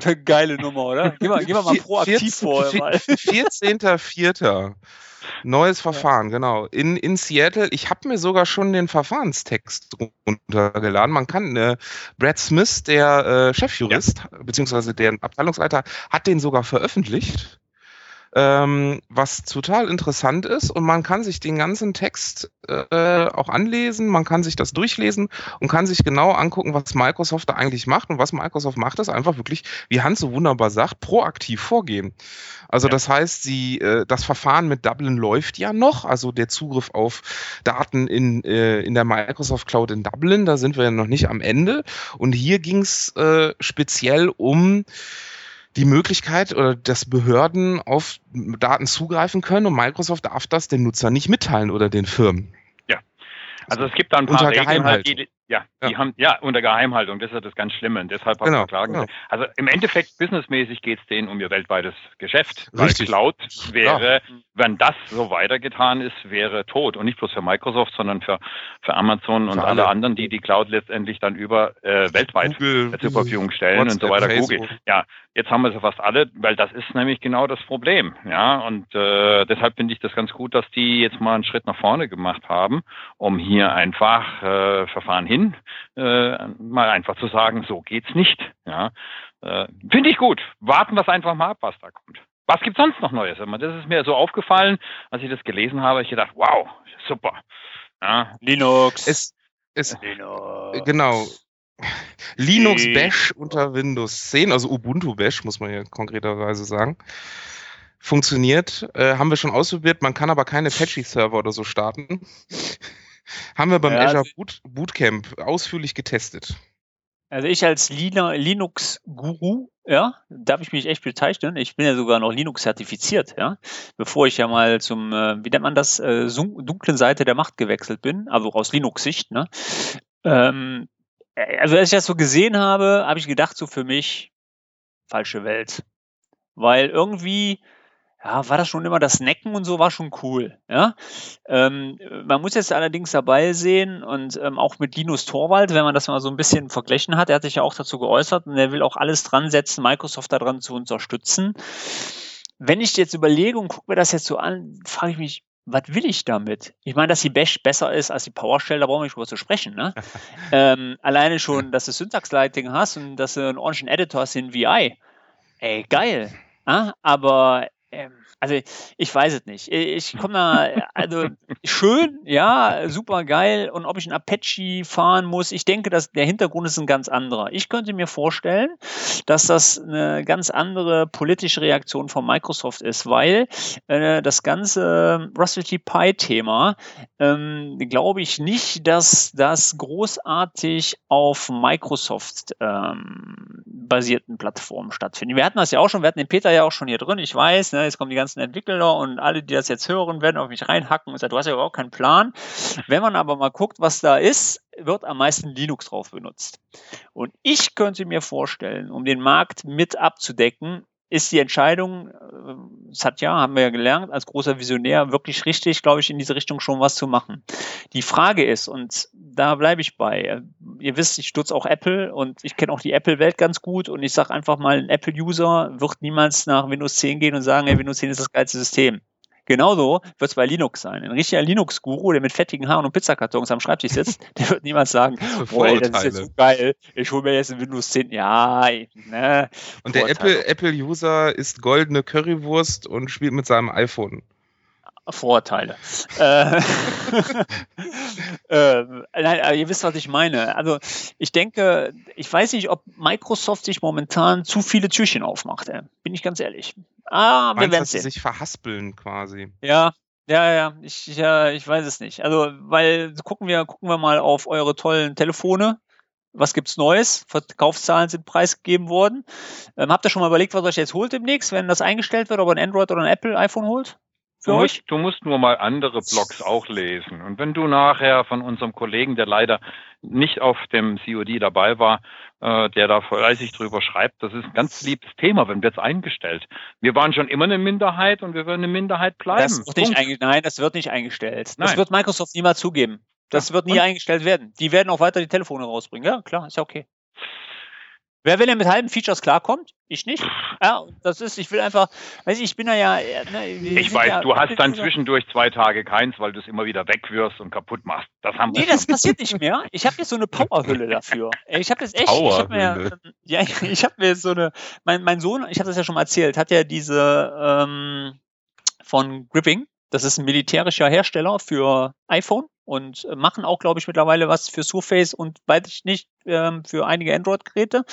Ja. [laughs] Geile Nummer, oder? Gehen wir, gehen wir mal proaktiv vor. 14.04. [laughs] Neues Verfahren, ja. genau. In, in Seattle, ich habe mir sogar schon den Verfahrenstext runtergeladen. Man kann, äh, Brad Smith, der äh, Chefjurist, ja. beziehungsweise der Abteilungsleiter, hat den sogar veröffentlicht ähm, was total interessant ist und man kann sich den ganzen Text äh, auch anlesen, man kann sich das durchlesen und kann sich genau angucken, was Microsoft da eigentlich macht und was Microsoft macht, ist einfach wirklich, wie Hans so wunderbar sagt, proaktiv vorgehen. Also ja. das heißt, sie, äh, das Verfahren mit Dublin läuft ja noch, also der Zugriff auf Daten in, äh, in der Microsoft Cloud in Dublin, da sind wir ja noch nicht am Ende und hier ging es äh, speziell um die Möglichkeit oder dass Behörden auf Daten zugreifen können und Microsoft darf das den Nutzer nicht mitteilen oder den Firmen. Ja. Also es gibt da ein paar Regeln, halt, die, ja, ja, die haben, ja, unter Geheimhaltung, das ist das ganz Schlimme und deshalb hat genau, klagen. Genau. Also im Endeffekt, businessmäßig geht es denen um ihr weltweites Geschäft. Richtig. Weil Cloud wäre, ja. wenn das so weitergetan ist, wäre tot. Und nicht bloß für Microsoft, sondern für, für Amazon und für alle. alle. anderen, die die Cloud letztendlich dann über äh, weltweit Google, zur Verfügung stellen WhatsApp, und so weiter. Facebook. Google. Ja, jetzt haben wir sie fast alle, weil das ist nämlich genau das Problem. Ja, und äh, deshalb finde ich das ganz gut, dass die jetzt mal einen Schritt nach vorne gemacht haben, um hier einfach äh, Verfahren hin hin, äh, mal einfach zu sagen, so geht's nicht. Ja, äh, Finde ich gut. Warten wir es einfach mal ab, was da kommt. Was gibt sonst noch Neues? Das ist mir so aufgefallen, als ich das gelesen habe. Ich gedacht, wow, super. Ja. Linux. Es, es, Linux. Genau. Linux Bash unter Windows 10, also Ubuntu Bash, muss man ja konkreterweise sagen. Funktioniert, äh, haben wir schon ausprobiert. Man kann aber keine Apache-Server oder so starten. Haben wir beim ja, Azure also Boot, Bootcamp ausführlich getestet. Also ich als Linux-Guru, ja, darf ich mich echt bezeichnen. Ich bin ja sogar noch Linux-zertifiziert, ja, bevor ich ja mal zum, äh, wie nennt man das, äh, dunklen Seite der Macht gewechselt bin, also aus Linux-Sicht, ne. Ähm, äh, also als ich das so gesehen habe, habe ich gedacht, so für mich, falsche Welt. Weil irgendwie, ja, war das schon immer das Necken und so war schon cool. Ja? Ähm, man muss jetzt allerdings dabei sehen und ähm, auch mit Linus Torwald, wenn man das mal so ein bisschen verglichen hat, er hat sich ja auch dazu geäußert und er will auch alles dran setzen, Microsoft daran zu unterstützen. Wenn ich jetzt überlege und gucke mir das jetzt so an, frage ich mich, was will ich damit? Ich meine, dass die Bash besser ist als die PowerShell, da brauchen wir nicht drüber zu sprechen. Ne? [laughs] ähm, alleine schon, dass du Syntax-Lighting hast und dass du einen ordentlichen Editor hast in VI. Ey, geil. Ah, aber ähm, also ich weiß es nicht. Ich komme [laughs] da, also schön, ja, super geil. Und ob ich ein Apache fahren muss, ich denke, dass der Hintergrund ist ein ganz anderer. Ich könnte mir vorstellen, dass das eine ganz andere politische Reaktion von Microsoft ist, weil äh, das ganze Raspberry Pi-Thema, ähm, glaube ich nicht, dass das großartig auf Microsoft ähm, basierten Plattformen stattfindet. Wir hatten das ja auch schon, wir hatten den Peter ja auch schon hier drin. Ich weiß, ne, jetzt kommen die ganzen ganzen Entwickler und alle, die das jetzt hören, werden auf mich reinhacken und sagen, du hast ja überhaupt keinen Plan. Wenn man aber mal guckt, was da ist, wird am meisten Linux drauf benutzt. Und ich könnte mir vorstellen, um den Markt mit abzudecken, ist die Entscheidung, äh, Satya, haben wir ja gelernt, als großer Visionär wirklich richtig, glaube ich, in diese Richtung schon was zu machen. Die Frage ist, und da bleibe ich bei, äh, ihr wisst, ich stutze auch Apple und ich kenne auch die Apple-Welt ganz gut und ich sage einfach mal, ein Apple-User wird niemals nach Windows 10 gehen und sagen, hey, Windows 10 ist das geilste System. Genauso wird es bei Linux sein. Ein richtiger Linux-Guru, der mit fettigen Haaren und Pizzakartons am Schreibtisch sitzt, [laughs] der wird niemals sagen, [laughs] oh, ey, das ist jetzt so geil, ich hole mir jetzt ein Windows 10. Ja, ne. Und der Apple-User Apple isst goldene Currywurst und spielt mit seinem iPhone. Vorurteile. äh, [laughs] äh, nein, ihr wisst, was ich meine. Also ich denke, ich weiß nicht, ob Microsoft sich momentan zu viele Türchen aufmacht. Ey. Bin ich ganz ehrlich. Ah, wir werden sehen. sich verhaspeln quasi. Ja, ja, ja, ich, ja, ich weiß es nicht. Also, weil gucken wir, gucken wir mal auf eure tollen Telefone. Was gibt's Neues? Verkaufszahlen sind preisgegeben worden. Ähm, habt ihr schon mal überlegt, was euch jetzt holt demnächst, wenn das eingestellt wird, ob ihr ein Android oder ein Apple iPhone holt? Du musst, du musst nur mal andere Blogs auch lesen. Und wenn du nachher von unserem Kollegen, der leider nicht auf dem COD dabei war, äh, der da fleißig drüber schreibt, das ist ein ganz liebes Thema, wenn wird es eingestellt. Wir waren schon immer eine Minderheit und wir werden eine Minderheit bleiben. Das wird nicht nein, das wird nicht eingestellt. Nein. Das wird Microsoft niemals zugeben. Das ja. wird nie und? eingestellt werden. Die werden auch weiter die Telefone rausbringen. Ja, klar, ist ja okay. Wer will denn mit halben Features klarkommt? Ich nicht. Ja, das ist, ich will einfach, weiß ich, ich bin da ja. Ne, ich weiß, ja, du hast dann [laughs] zwischendurch zwei Tage keins, weil du es immer wieder wegwirfst und kaputt machst. Das haben Nee, das passiert nicht mehr. Ich habe jetzt so eine Powerhülle dafür. Ich habe jetzt echt, ich habe mir, ja, [laughs] ich habe mir so eine, mein, mein Sohn, ich habe das ja schon mal erzählt, hat ja diese ähm, von Gripping, das ist ein militärischer Hersteller für iPhone und äh, machen auch, glaube ich, mittlerweile was für Surface und weiß ich nicht, ähm, für einige Android-Geräte.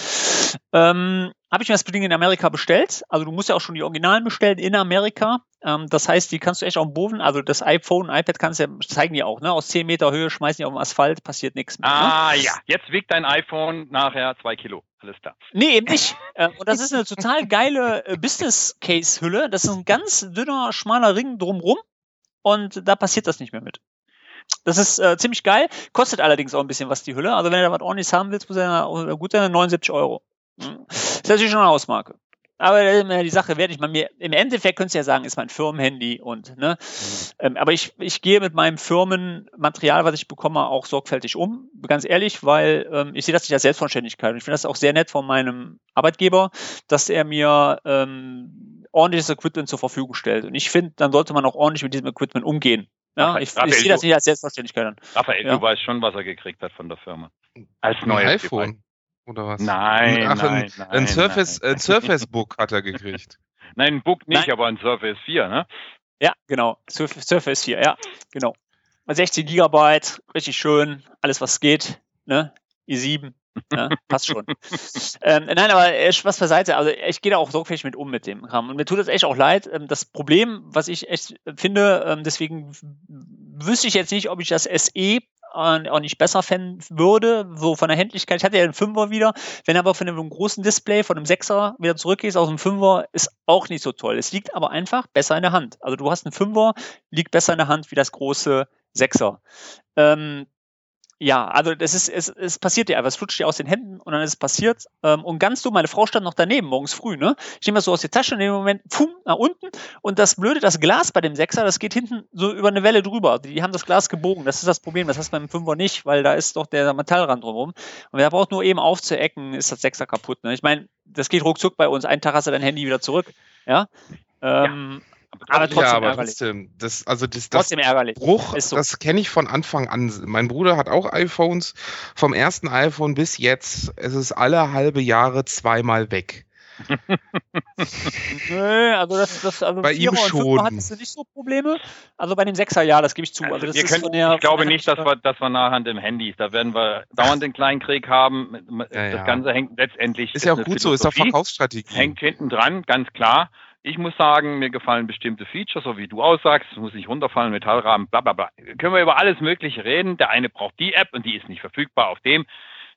Ähm, habe ich mir das Ding in Amerika bestellt. Also du musst ja auch schon die Originalen bestellen in Amerika. Ähm, das heißt, die kannst du echt auf dem Boden, also das iPhone, iPad kannst du ja, zeigen die auch, ne? Aus 10 Meter Höhe schmeißen die auf den Asphalt, passiert nichts mehr. Ne? Ah ne? ja, jetzt wiegt dein iPhone nachher zwei Kilo. Alles klar. Nee, eben nicht. Ähm, und das ist eine total geile äh, Business-Case-Hülle. Das ist ein ganz dünner, schmaler Ring drumrum. Und da passiert das nicht mehr mit. Das ist äh, ziemlich geil, kostet allerdings auch ein bisschen was die Hülle. Also wenn du da was ordentliches haben willst, muss er gut sein, 79 Euro. Hm. Das ist natürlich schon eine Hausmarke. Aber äh, die Sache werde ich mal mir, im Endeffekt könntest du ja sagen, ist mein Firmenhandy und, ne, mhm. ähm, aber ich, ich gehe mit meinem Firmenmaterial, was ich bekomme, auch sorgfältig um, ganz ehrlich, weil ähm, ich sehe das nicht als Selbstverständlichkeit und ich finde das auch sehr nett von meinem Arbeitgeber, dass er mir ähm, ordentliches Equipment zur Verfügung stellt und ich finde, dann sollte man auch ordentlich mit diesem Equipment umgehen. Ja, ich, ich sehe das nicht als Selbstverständlichkeit an. Raphael, ja. du weißt schon, was er gekriegt hat von der Firma. Als neues ein iPhone. Device. Oder was? Nein, Ach, nein, ein, nein, ein Surface, nein. Ein Surface Book hat er gekriegt. [laughs] nein, ein Book nicht, nein. aber ein Surface 4, ne? Ja, genau. Surface, Surface 4, ja, genau. 16 Gigabyte, richtig schön, alles was geht, ne? i7, ja, passt schon. [laughs] ähm, nein, aber was beiseite. Also ich gehe da auch sorgfältig mit um mit dem Kram. Und mir tut das echt auch leid. Ähm, das Problem, was ich echt finde, ähm, deswegen wüsste ich jetzt nicht, ob ich das SE auch nicht besser fänden würde, so von der Händlichkeit. Ich hatte ja den Fünfer wieder. Wenn aber von einem großen Display, von einem Sechser wieder zurückgehst aus dem Fünfer, ist auch nicht so toll. Es liegt aber einfach besser in der Hand. Also du hast einen Fünfer, liegt besser in der Hand wie das große Sechser. Ähm, ja, also das ist, es, es passiert dir einfach, es flutscht dir aus den Händen und dann ist es passiert. Ähm, und ganz dumm, meine Frau stand noch daneben, morgens früh, ne? Ich nehme das so aus der Tasche und in dem Moment, pum, nach unten. Und das Blöde, das Glas bei dem Sechser, das geht hinten so über eine Welle drüber. Die haben das Glas gebogen. Das ist das Problem. Das hast du beim Fünfer nicht, weil da ist doch der Metallrand drumherum. Und wer braucht nur eben aufzuecken, ist das Sechser kaputt. Ne? Ich meine, das geht ruckzuck bei uns. Einen Tag hast du dein Handy wieder zurück. Ja. Ähm, ja. Aber trotzdem ja, aber ärgerlich. trotzdem, das, also das, das trotzdem ärgerlich. Bruch, so. das kenne ich von Anfang an. Mein Bruder hat auch iPhones. Vom ersten iPhone bis jetzt, es ist alle halbe Jahre zweimal weg. [laughs] Nö, also das, das also Bei ihm schon. hattest du nicht so Probleme. Also bei dem Sechser ja, das gebe ich zu. Also Also das wir ist können, von der, ich glaube von der nicht, dass wir, dass wir nachher an dem Handys, da werden wir dauernd den Kleinkrieg haben. Das Ja, ja. Ganze hängt letztendlich. Ist ja auch gut so, ist Philosophie. Verkaufsstrategie. hängt hinten dran, ganz klar. Ich muss sagen, mir gefallen bestimmte Features, so wie du aussagst, muss nicht runterfallen, Metallrahmen, bla bla bla. Können wir über alles Mögliche reden. Der eine braucht die App und die ist nicht verfügbar auf dem.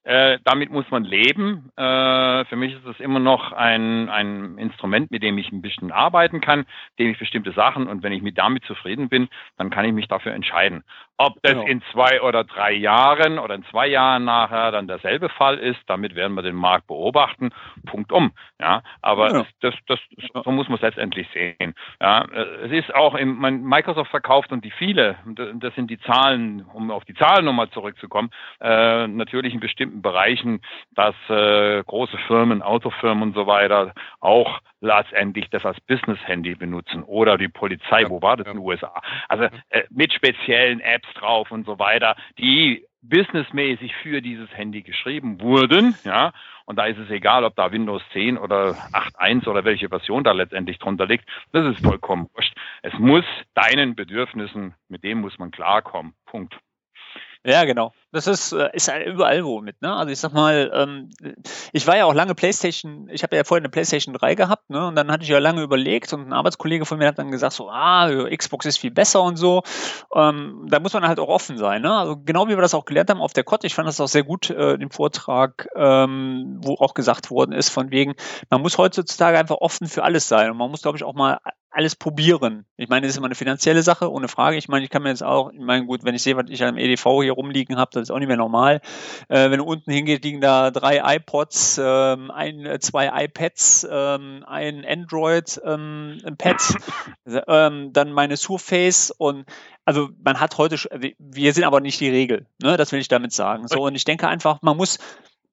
Äh, damit muss man leben. Äh, für mich ist es immer noch ein, ein Instrument, mit dem ich ein bisschen arbeiten kann, dem ich bestimmte Sachen und wenn ich mit damit zufrieden bin, dann kann ich mich dafür entscheiden. Ob das Genau. in zwei oder drei Jahren oder in zwei Jahren nachher dann derselbe Fall ist, damit werden wir den Markt beobachten. Punkt um. Ja, aber Ja. das, das, das, so muss man es letztendlich sehen. Ja, es ist auch im, Microsoft verkauft und die viele, das sind die Zahlen, um auf die Zahlen nochmal zurückzukommen, äh, natürlich in bestimmten Bereichen, dass äh, große Firmen, Autofirmen und so weiter auch letztendlich das als Business-Handy benutzen oder die Polizei, Ja, wo war das ja. in den USA? Also äh, mit speziellen Apps drauf und so weiter, die businessmäßig für dieses Handy geschrieben wurden, ja, und da ist es egal, ob da Windows 10 oder 8.1 oder welche Version da letztendlich drunter liegt. Das ist vollkommen wurscht. Es muss deinen Bedürfnissen, mit dem muss man klarkommen. Punkt. Ja, genau. Das ist, äh, ist überall wo mit, ne? Also ich sag mal, ähm, ich war ja auch lange Playstation, ich habe ja vorher eine Playstation 3 gehabt, ne? Und dann hatte ich ja lange überlegt und ein Arbeitskollege von mir hat dann gesagt, so, ah, Xbox ist viel besser und so. Ähm, da muss man halt auch offen sein, ne? Also genau wie wir das auch gelernt haben auf der COT, ich fand das auch sehr gut, äh, den Vortrag, ähm, wo auch gesagt worden ist, von wegen, man muss heutzutage einfach offen für alles sein und man muss, glaube ich, auch mal alles probieren. Ich meine, das ist immer eine finanzielle Sache, ohne Frage. Ich meine, ich kann mir jetzt auch, ich meine, gut, wenn ich sehe, was ich am EDV hier rumliegen habe, das ist auch nicht mehr normal. Äh, wenn du unten hingeht, liegen da drei iPods, ähm, ein, äh, zwei iPads, ähm, ein Android, ähm, ein Pad, ähm, dann meine Surface und also man hat heute, wir sind aber nicht die Regel, ne? das will ich damit sagen. So, und ich denke einfach, man muss,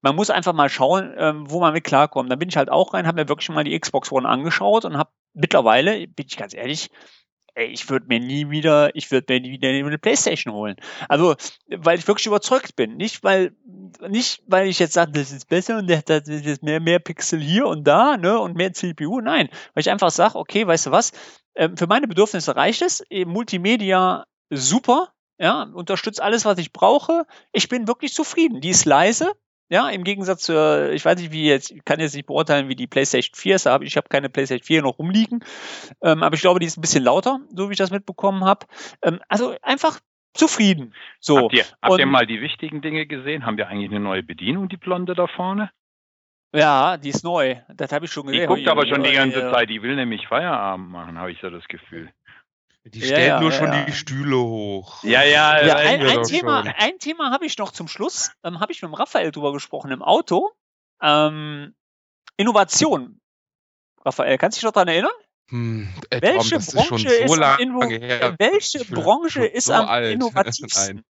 man muss einfach mal schauen, ähm, wo man mit klarkommt. Da bin ich halt auch rein, habe mir wirklich mal die Xbox One angeschaut und habe mittlerweile, bin ich ganz ehrlich, ey, ich würde mir nie wieder, ich würde mir nie wieder eine Playstation holen. Also, weil ich wirklich überzeugt bin. Nicht, weil, nicht, weil ich jetzt sage, das ist besser und das ist mehr, mehr Pixel hier und da, ne, und mehr CPU. Nein, weil ich einfach sage, okay, weißt du was, ähm, für meine Bedürfnisse reicht es. Multimedia super, ja, unterstützt alles, was ich brauche. Ich bin wirklich zufrieden. Die ist leise, ja, im Gegensatz zur, ich weiß nicht, wie jetzt, ich kann jetzt nicht beurteilen, wie die PlayStation 4 ist, aber ich habe keine PlayStation 4 noch rumliegen. Ähm, aber ich glaube, die ist ein bisschen lauter, so wie ich das mitbekommen habe. Ähm, also einfach zufrieden. So. Habt ihr, habt ihr Und- mal die wichtigen Dinge gesehen? Haben wir eigentlich eine neue Bedienung, die Blonde da vorne? Ja, die ist neu. Das habe ich schon Die gesehen. guckt aber schon die ganze. Zeit, die will nämlich Feierabend machen, habe ich so das Gefühl. Die stellen ja, nur ja, schon ja. die Stühle hoch. Ja, ja, Ja, ein, ein Thema, schon. ein Thema habe ich noch zum Schluss. Ähm, habe ich mit dem Raphael drüber gesprochen im Auto. Ähm, Innovation. Raphael, kannst du dich noch daran erinnern? Hm, ey, Welche Tom, das ist schon Branche so ist am Inno her. welche Branche schon ist so am alt. [laughs] innovativsten? Nein.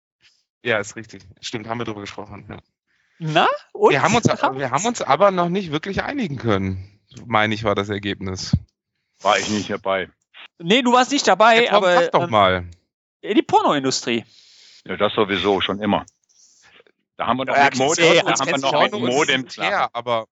Ja, ist richtig. Stimmt, haben wir drüber gesprochen. Ja. Na? Und? Wir, haben uns, wir haben uns aber noch nicht wirklich einigen können, meine ich, war das Ergebnis. war ich nicht dabei. Nee, du warst nicht dabei, Ja, Tom, aber sag doch ähm, mal. die Pornoindustrie. Ja, das sowieso schon immer. Da haben wir noch Ja, mit Modem, ja, da haben wir noch mit Modem. her, aber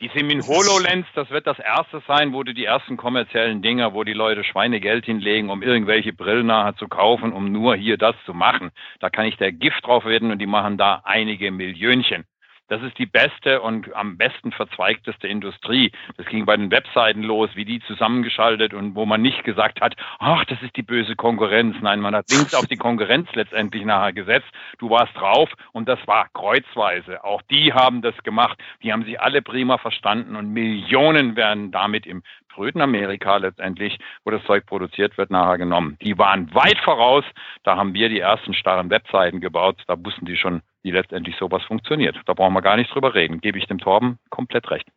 Die Simin HoloLens, das wird das erste sein, wo du die ersten kommerziellen Dinger, wo die Leute Schweinegeld hinlegen, um irgendwelche Brillen nachher zu kaufen, um nur hier das zu machen. Da kann ich der Gift drauf werden und die machen da einige Millionchen. Das ist die beste und am besten verzweigteste Industrie. Das ging bei den Webseiten los, wie die zusammengeschaltet und wo man nicht gesagt hat, ach, das ist die böse Konkurrenz. Nein, man hat links auf die Konkurrenz letztendlich nachher gesetzt. Du warst drauf und das war kreuzweise. Auch die haben das gemacht. Die haben sich alle prima verstanden und Millionen werden damit im Brüten Amerika letztendlich, wo das Zeug produziert wird, nachher genommen. Die waren weit voraus. Da haben wir die ersten starren Webseiten gebaut. Da wussten die schon, wie letztendlich sowas funktioniert. Da brauchen wir gar nicht drüber reden. Gebe ich dem Torben komplett recht.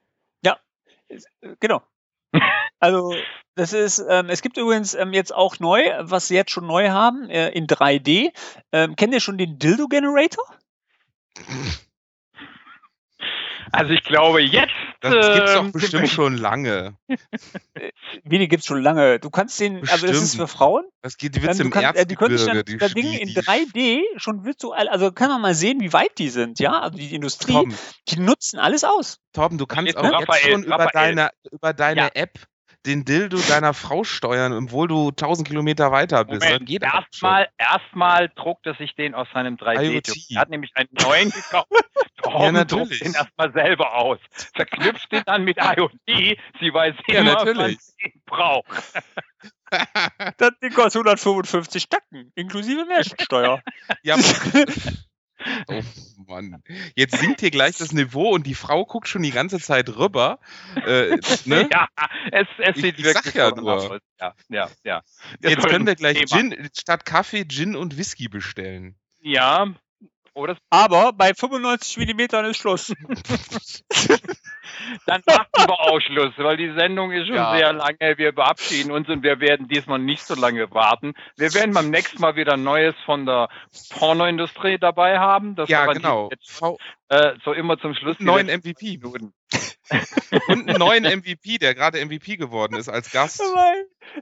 Genau. [laughs] Also, das ist, ähm, es gibt übrigens ähm, jetzt auch neu, was sie jetzt schon neu haben, äh, in 3D. Ähm, kennt ihr schon den Dildo Generator? [laughs] Also ich glaube, jetzt Das gibt's doch ähm, bestimmt schon lange. Wie, die gibt's schon lange. Du kannst den, also das ist Bestimmt. für Frauen. Das geht, die wird's du im kannst, äh, die können sich Erzgebirge. dann Die, das Ding in die, 3D schon virtuell, also kann man mal sehen, wie weit die sind, ja? Also die Industrie, Torben, die nutzen alles aus. Torben, du kannst Jetzt auch Raphael, jetzt schon über Raphael. deine, über deine Ja. App den Dildo deiner Frau steuern, obwohl du 1000 Kilometer weiter bist. Erstmal, erstmal druckt er sich den aus seinem 3D. IoT. Er hat nämlich einen neuen gekauft. [laughs] Torben Ja, druckt den erstmal selber aus. Verknüpft den dann mit IoT. Sie weiß Ja, immer, natürlich. was sie braucht. [laughs] Das Ding kostet 155 Tacken, inklusive Mehrwertsteuer. [laughs] Ja, oh Mann. Jetzt sinkt hier gleich das Niveau und die Frau guckt schon die ganze Zeit rüber. Äh, ne? [laughs] Ja, es, es Ich- sieht ich wirklich sag ja nur. Ja, ja, ja. Jetzt können wir gleich Thema. Gin, statt Kaffee Gin und Whisky bestellen. Ja. Oder Aber bei 95 Millimetern ist Schluss. [laughs] dann machen wir auch Schluss, weil die Sendung ist schon Ja. sehr lange. Wir verabschieden uns und wir werden diesmal nicht so lange warten. Wir werden beim nächsten Mal wieder Neues von der Pornoindustrie dabei haben. Das Ja, genau. Jetzt, äh, so immer zum Schluss. neuen MVP. Minuten. Und einen neuen MVP, der gerade MVP geworden ist als Gast.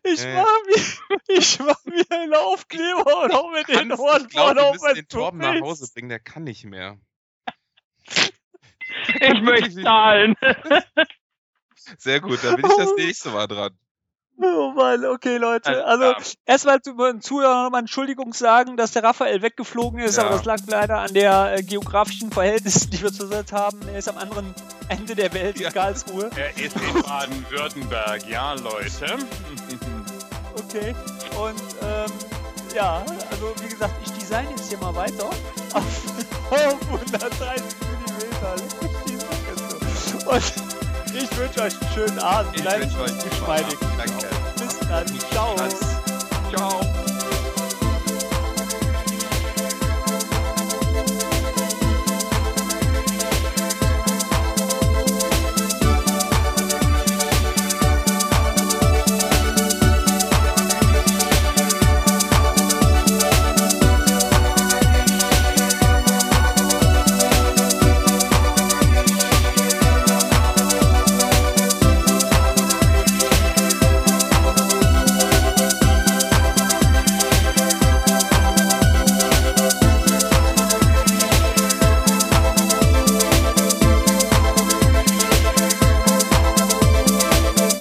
Ich Äh. mach mir, ich mach mir einen Aufkleber und auch mit den glaube, vorne auf mein den Torben nach. Hause bringen, der kann nicht mehr. Ich möchte zahlen. Sehr gut, dann bin ich das nächste Mal dran. Oh Mann, okay, Leute. Also klar. erstmal zu den Zuhörern nochmal Entschuldigung sagen, dass der Raphael weggeflogen ist, Ja. aber das lag leider an der äh, geografischen Verhältnissen, die wir zurzeit haben. Er ist am anderen Ende der Welt Ja. in Karlsruhe. [laughs] Er ist in Baden-Württemberg, ja, Leute. [laughs] Okay. Und ähm, ja, also wie gesagt, ich design jetzt hier mal weiter [laughs] auf, auf 130 mm. Und ich wünsche euch einen schönen Abend. Ich Bleibt wünsche euch einen geschmeidig. Abend. Danke. Bis dann. Ciao. Ciao.